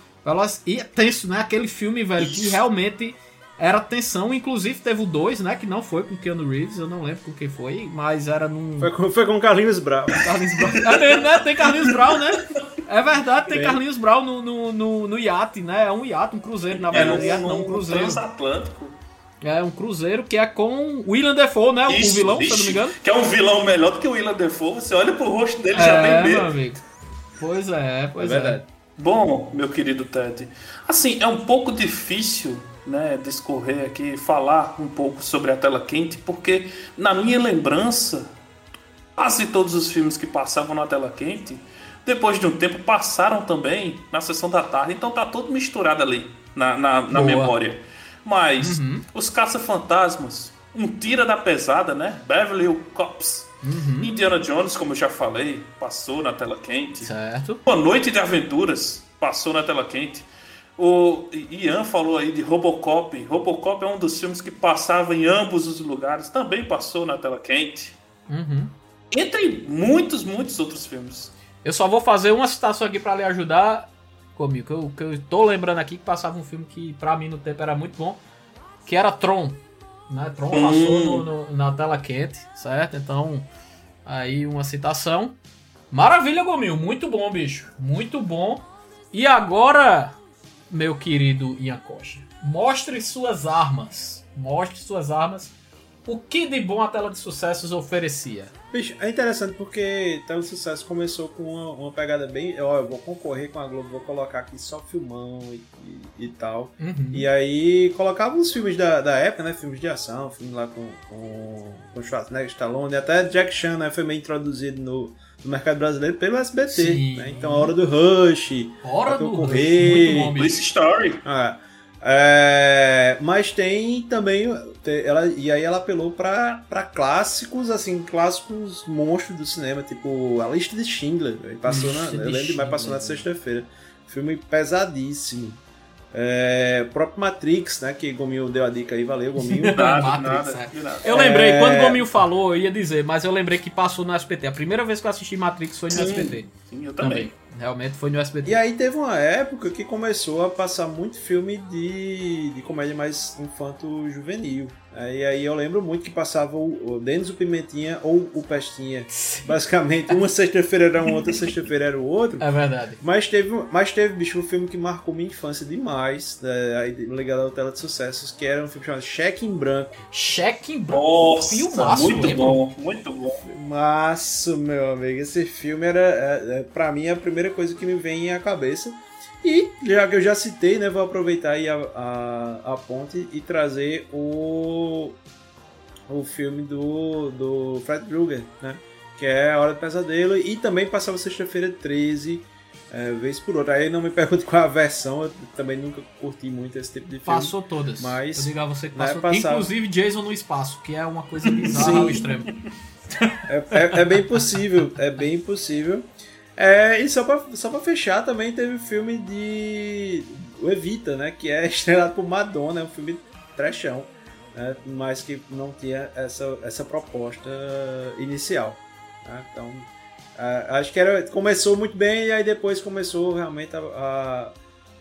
E é tenso, né? Aquele filme, velho, que realmente era tensão. Inclusive teve o 2, né? Que não foi com Keanu Reeves, eu não lembro com quem foi, mas era num. Foi com, foi com Carlinhos Brau. Carlinhos Brown. É mesmo, né? Tem Carlinhos Brown, né? É verdade, tem. Carlinhos Brown no, no, no, no iate, né? É um iate, um cruzeiro, na É verdade. um, iate, não, um um cruzeiro. transatlântico. É um cruzeiro que é com William Defoe, né? O Isso, vilão, se eu não me engano. Que é um vilão melhor do que o William Defoe. Você olha pro rosto dele e já É, tem meu medo. amigo. Pois é, pois É é. Bom, meu querido Ted, assim, é um pouco difícil, né, discorrer aqui, falar um pouco sobre a tela quente, porque na minha lembrança, quase todos os filmes que passavam na tela quente, depois de um tempo passaram também na sessão da tarde, então tá tudo misturado ali na, na, na memória. Mas os caça-fantasmas, um tira da pesada, né? Beverly Hills Cops. Uhum. Indiana Jones, como eu já falei, passou na tela quente. Certo. Uma Noite de Aventuras passou na tela quente. O Ian falou aí de Robocop. Robocop é um dos filmes que passava em ambos os lugares, também passou na tela quente. Uhum. Entre muitos, muitos outros filmes. Eu só vou fazer uma citação aqui pra lhe ajudar comigo. Que eu, que eu tô lembrando aqui que passava um filme que pra mim no tempo era muito bom, que era Tron. Né? Tron Hum. passou no- no- na tela quente, certo? Então, aí uma citação. Maravilha, Gomil. Muito bom, bicho. Muito bom. E agora, meu querido Ian Costa, mostre suas armas. Mostre suas armas. O que de bom a tela de sucessos oferecia? Bicho, é interessante porque Tela de Sucesso começou com uma, uma pegada bem. Ó, eu vou concorrer com a Globo, vou colocar aqui só filmão e, e, e tal. Uhum. E aí colocava os filmes da, da época, né? Filmes de ação, filme lá com, com, com Schwarzenegger, Stallone, até Jack Chan, né? Foi meio introduzido no, no mercado brasileiro pelo SBT. Né? Então a hora do Rush, Hora do correr. muito bom, bicho. Police Story. Ah, é, mas tem também te- ela e aí ela apelou pra pra clássicos assim clássicos monstros do cinema tipo a lista de Schindler aí passou na, Lista eu de lembro demais passou na sexta-feira filme pesadíssimo é, o próprio Matrix né que Gominho deu a dica aí valeu Gominho Nada, Matrix, nada, é. nada. Eu lembrei, É. quando o Gominho falou, eu ia dizer, mas eu lembrei que passou no SBT. A primeira vez que eu assisti Matrix foi no Sim, SBT. sim, eu também. Realmente foi no SBT. E aí teve uma época que começou a passar muito filme de, de comédia mais infanto-juvenil. Aí, aí eu lembro muito que passava o, o Denis o Pimentinha ou o Pestinha. Basicamente, uma sexta-feira era um, outra sexta-feira era o outro. É verdade. Mas teve, mas teve, bicho, um filme que marcou minha infância demais, né, ligado ao Tela de Sucessos, que era um filme chamado Cheque em Branco. Cheque em branco. Nossa, Filmaço, muito lembra? bom, muito bom. Maço, meu amigo. Esse filme era, é, é, pra mim, a primeira coisa que me vem à cabeça. E, já que eu já citei, né, vou aproveitar aí a, a, a ponte e trazer o, o filme do, do Fred Krueger, né? Que é A Hora do Pesadelo. E também passava sexta-feira 13, é, vez por outra. Aí não me pergunte qual a versão, eu também nunca curti muito esse tipo de filme. Passou todas. Mas, eu digo a você que né, passou. passava. Inclusive Jason no espaço, que é uma coisa bizarra ao extremo. É, é- é bem possível, é bem possível. É, e só pra, só pra fechar, também teve o filme de o Evita, né? Que é estrelado por Madonna, é um filme trechão, né, mas que não tinha essa, essa proposta inicial. né? Então, a- acho que era, começou muito bem e aí depois começou realmente a, a,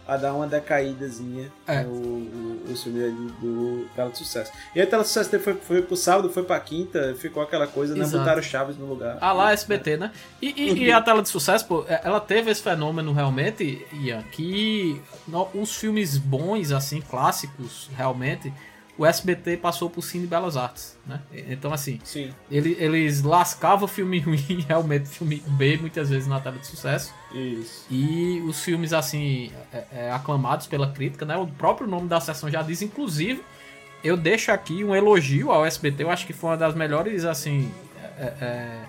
a dar uma decaídazinha É. o, o, o filme ali do Tela de Sucesso. E a Tela de Sucesso foi, foi pro sábado, foi pra quinta, ficou aquela coisa, né? Exato. Botaram Chaves no lugar. Ah lá, SBT, né? E, e- e a tela de sucesso, pô, é- ela teve esse fenômeno realmente, Ian, que no- os filmes bons, assim, clássicos, realmente, o SBT passou por Cine Belas Artes, né? Então, assim, Sim. ele- eles lascavam filme ruim, realmente, filme B, muitas vezes na tela de sucesso. Isso. E os filmes, assim, é- é, aclamados pela crítica, né? O próprio nome da sessão já diz, inclusive, eu deixo aqui um elogio ao SBT, eu acho que foi uma das melhores, assim, é- é,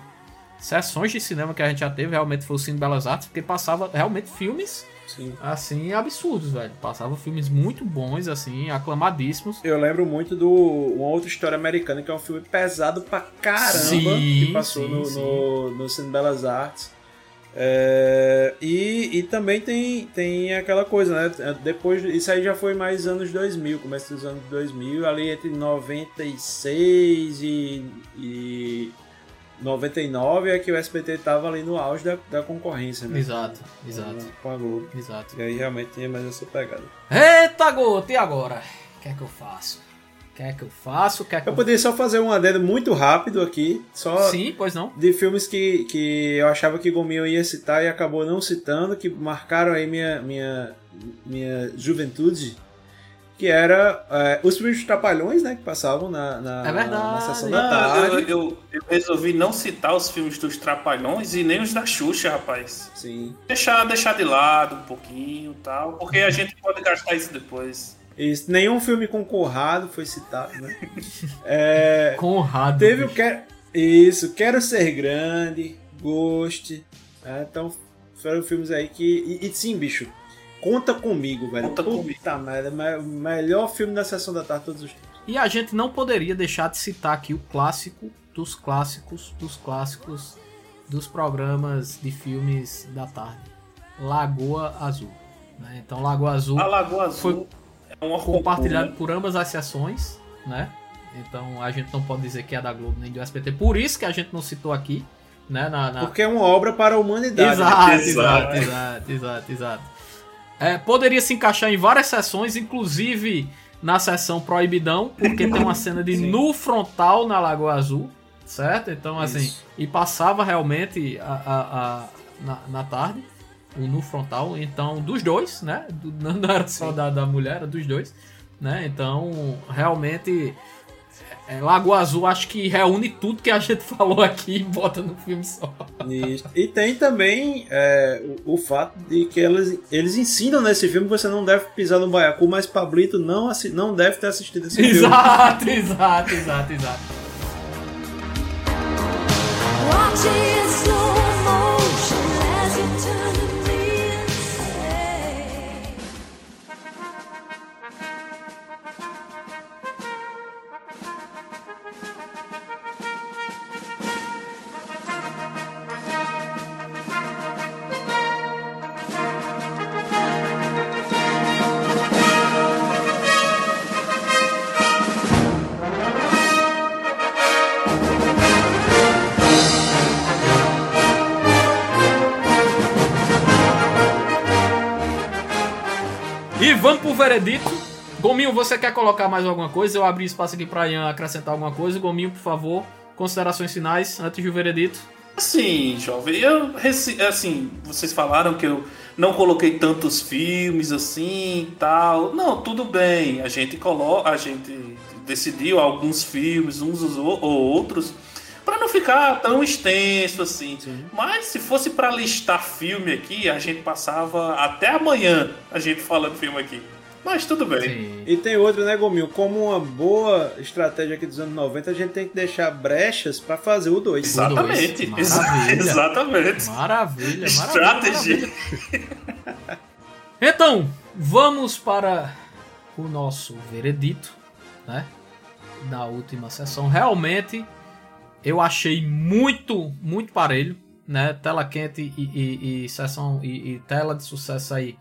sessões de cinema que a gente já teve, realmente foi o Cine Belas Artes, porque passava realmente filmes, Sim. assim, absurdos, velho. Passava filmes muito bons, assim, aclamadíssimos. Eu lembro muito do uma outra história americana, que é um filme pesado pra caramba, Sim, que passou sim, no, sim. no, no Cine Belas Artes. É, e, e também tem, tem aquela coisa, né? Depois, isso aí já foi mais anos 2000, começo dos anos 2000, ali entre 96 e, e 99 é que o SBT tava ali no auge da, da concorrência, né? Exato, exato. Com a Globo. Exato. E aí realmente tinha mais essa pegada. Eita, gota, e agora? O que é que eu faço? O que é que eu faço? O que é que Eu poderia só fazer um adendo muito rápido aqui, só Sim, pois não. de filmes que, que eu achava que Gominho ia citar e acabou não citando, que marcaram aí minha, minha, minha juventude, que era é, os filmes de Trapalhões, né, que passavam na, na, É verdade. na sessão da Não, tarde. eu, eu- eu resolvi não citar os filmes dos Trapalhões e nem os da Xuxa, rapaz. Sim. Deixar, deixar de lado um pouquinho e tal, porque a gente pode gastar isso depois. Isso, nenhum filme com Conrado foi citado, né? É, Conrado. Teve o bicho. Quero. Isso, Quero Ser Grande, Ghost. né? Então foram filmes aí que. E, e sim, bicho. Conta comigo, velho. Conta Puta merda. me- Melhor filme da sessão da tarde de todos os tempos. E a gente não poderia deixar de citar aqui o clássico dos clássicos, dos clássicos dos programas de filmes da tarde. Lagoa Azul. né? Então Lagoa Azul, A Lagoa Azul foi é uma compartilhado por ambas as sessões, né? Então a gente não pode dizer que é da Globo nem do SBT. Por isso que a gente não citou aqui, né? Na, na- Porque é uma obra para a humanidade. Exato, né? exato, exato, exato, exato. É, poderia se encaixar em várias sessões, inclusive na sessão Proibidão, porque tem uma cena de nu frontal na Lagoa Azul, certo? Então, assim, Isso. e passava realmente a, a- a- na, na tarde, o nu frontal, então, dos dois, né? Não era só da, da mulher, era dos dois, né? Então, realmente. É, Lagoa Azul acho que reúne tudo que a gente falou aqui e bota no filme só. Isso. E tem também é, o, o fato de que eles, eles ensinam nesse filme que você não deve pisar no baiacu, mas Pablito não, não deve ter assistido esse filme. Exato, exato, exato, exato. Veredito. Gominho, você quer colocar mais alguma coisa? Eu abri espaço aqui pra Ian acrescentar alguma coisa. Gominho, por favor, considerações finais antes do veredito. Assim, jovem, eu assim, vocês falaram que eu não coloquei tantos filmes assim, e tal. Não, tudo bem. A gente coloca, a gente decidiu alguns filmes, uns ou ou outros, para não ficar tão extenso assim. Mas se fosse para listar filme aqui, a gente passava até amanhã a gente falando filme aqui. Mas tudo bem. E tem outro, né, Gominho? Como uma boa estratégia aqui dos anos 90, a gente tem que deixar brechas pra fazer o 2. Exatamente. Dois. Maravilha. Exatamente. Maravilha, maravilha. Estratégia. Então, vamos para o nosso veredito, né? Da última sessão. Realmente, eu achei muito, muito parelho, né? Tela quente e, e- e sessão e, e tela de sucesso aí.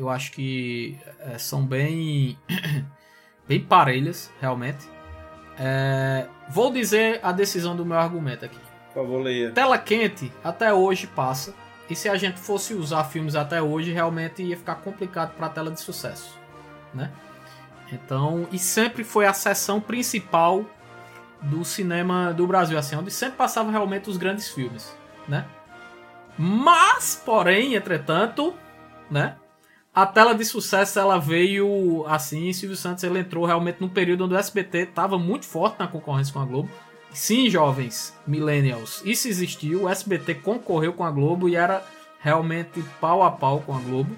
Eu acho que eh, são bem, bem parelhas, realmente. Eh, vou dizer a decisão do meu argumento aqui. Por favor, leia. Tela quente até hoje passa. E se a gente fosse usar filmes até hoje, realmente ia ficar complicado para tela de sucesso, né? Então, e sempre foi a seção principal do cinema do Brasil, assim, onde sempre passava realmente os grandes filmes, né? Mas, porém, entretanto, né? A tela de sucesso ela veio assim, Silvio Santos ele entrou realmente num período onde o SBT estava muito forte na concorrência com a Globo. Sim, jovens, millennials, isso existiu, o SBT concorreu com a Globo e era realmente pau a pau com a Globo.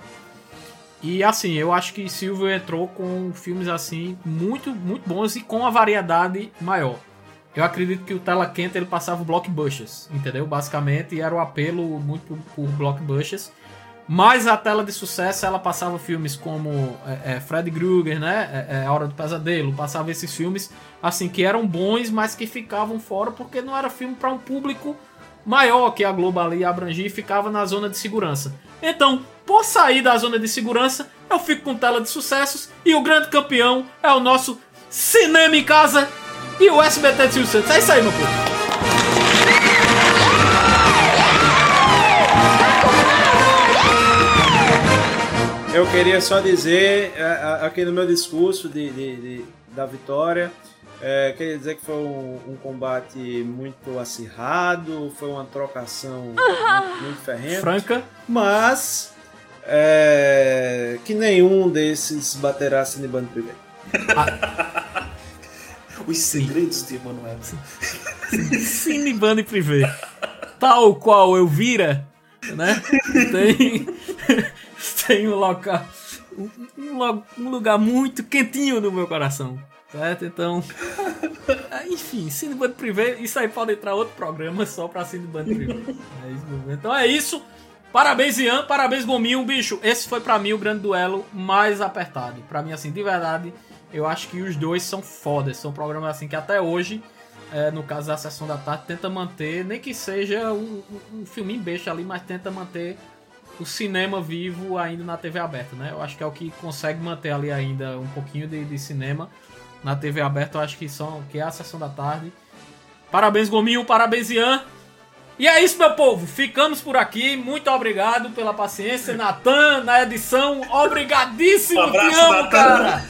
E assim, eu acho que Silvio entrou com filmes assim muito, muito bons e com uma variedade maior. Eu acredito que o Tela Quente ele passava blockbusters, entendeu? Basicamente, e era o apelo muito por blockbusters. Mas a tela de sucesso ela passava filmes como é, é, Fred Krueger, né? É, é, Hora do Pesadelo, passava esses filmes assim que eram bons, mas que ficavam fora porque não era filme para um público maior que a Globo ali abrangia e ficava na zona de segurança. Então, por sair da zona de segurança, eu fico com tela de sucessos e o grande campeão é o nosso Cinema em Casa e o SBT de Silvio Santos. É isso aí, meu povo. Eu queria só dizer, é, aqui no meu discurso de, de- de- da vitória, é, queria dizer que foi um, um combate muito acirrado, foi uma trocação muito, muito ferrenha. Franca. Mas é, que nenhum desses baterá Cinebando primeiro. Os segredos de Emanuel. Cine Banda e Privé. Tal qual eu vira, né? Tem, tem um local. Um, um lugar muito quentinho no meu coração. Certo? Então. ah, Enfim, Cine Banda Privé. Isso aí pode entrar outro programa só pra Cine Banda Privé. É isso mesmo. então é isso. Parabéns, Ian. Parabéns, Gominho. Bicho, esse foi pra mim o grande duelo mais apertado. Pra mim, assim, de verdade, eu acho que os dois são fodas. São programas assim que até hoje é, no caso da Sessão da Tarde, tenta manter, nem que seja um, um, um filminho besta ali, mas tenta manter o cinema vivo ainda na TV aberta, né? Eu acho que é o que consegue manter ali ainda um pouquinho de, de cinema na TV aberta. Eu acho que, são, que é a Sessão da Tarde. Parabéns, Gominho, parabéns, Ian. E é isso, meu povo. Ficamos por aqui. Muito obrigado pela paciência. Natan, na edição. Obrigadíssimo. Um abraço, Te amo, Natan. cara.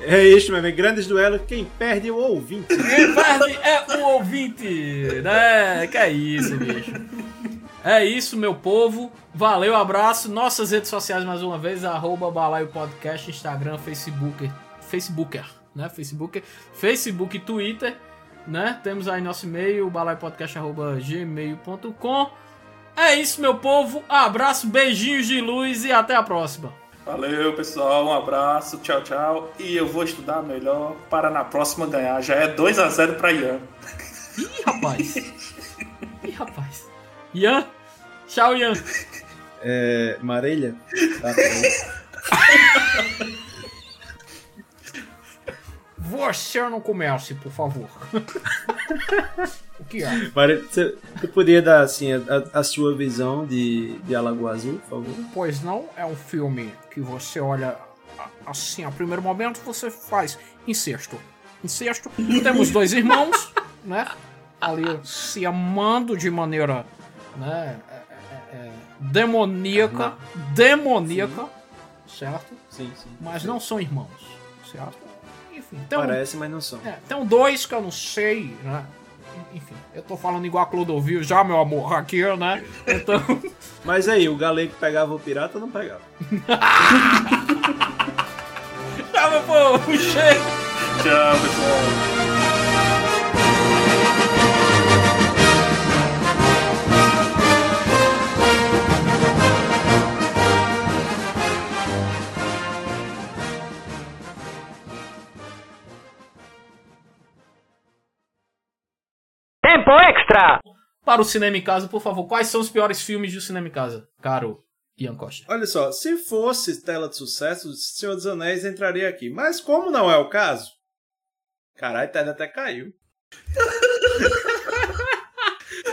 É isso, meu amigo. Grandes duelos. Quem perde é o ouvinte. Quem perde é o ouvinte, né? Que é isso, bicho. É isso, meu povo. Valeu, abraço. Nossas redes sociais, mais uma vez, arroba Balaio Podcast, Instagram, Facebook, Facebooker, né? Facebook, Facebook e Twitter, né? Temos aí nosso e-mail, balaiopodcast.gmail.com. É isso, meu povo. Abraço, beijinhos de luz e até a próxima. Valeu, pessoal. Um abraço. Tchau, tchau. E eu vou estudar melhor para na próxima ganhar. Já é 2 a 0 para Ian. Ih, rapaz. Ih, rapaz. Ian? Tchau, Ian. É, Marília? Tá, Você não comece, por favor. o que é? Marília, você, você poderia dar assim, a, a sua visão de, de Alagoa Azul, por favor? Pois não, é um filme que você olha a- assim, a primeiro momento você faz incesto. Incesto. Temos dois irmãos, né? Ali se amando de maneira, né? é, é, é, demoníaca. Demoníaca. Certo? Sim, sim. Mas não são irmãos, certo? Enfim, um- Parece, mas não são. é, tem dois que eu não sei, né? Enfim, eu tô falando igual a Clodovil já, meu amor, aqui, né? Então. Mas aí, o galego pegava o pirata não pegava? Tchau, meu povo! Tchau, pessoal. Tempo extra! Para o Cinema em Casa, por favor, quais são os piores filmes do Cinema em Casa, caro Ian Costa? Olha só, se fosse tela de sucesso, Senhor dos Anéis entraria aqui. Mas como não é o caso, caralho, Ted até caiu.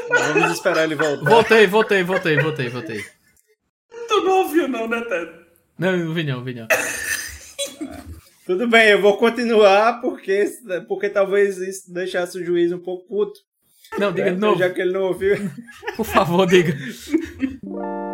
Vamos esperar ele voltar. Voltei, voltei, voltei, voltei, voltei. Tu não ouviu não, né, Ted? Não, não vi não, vi não. Tudo bem, eu vou continuar porque, porque talvez isso deixasse o juiz um pouco puto. Não, diga de novo. Já que ele não ouviu. Por favor, diga.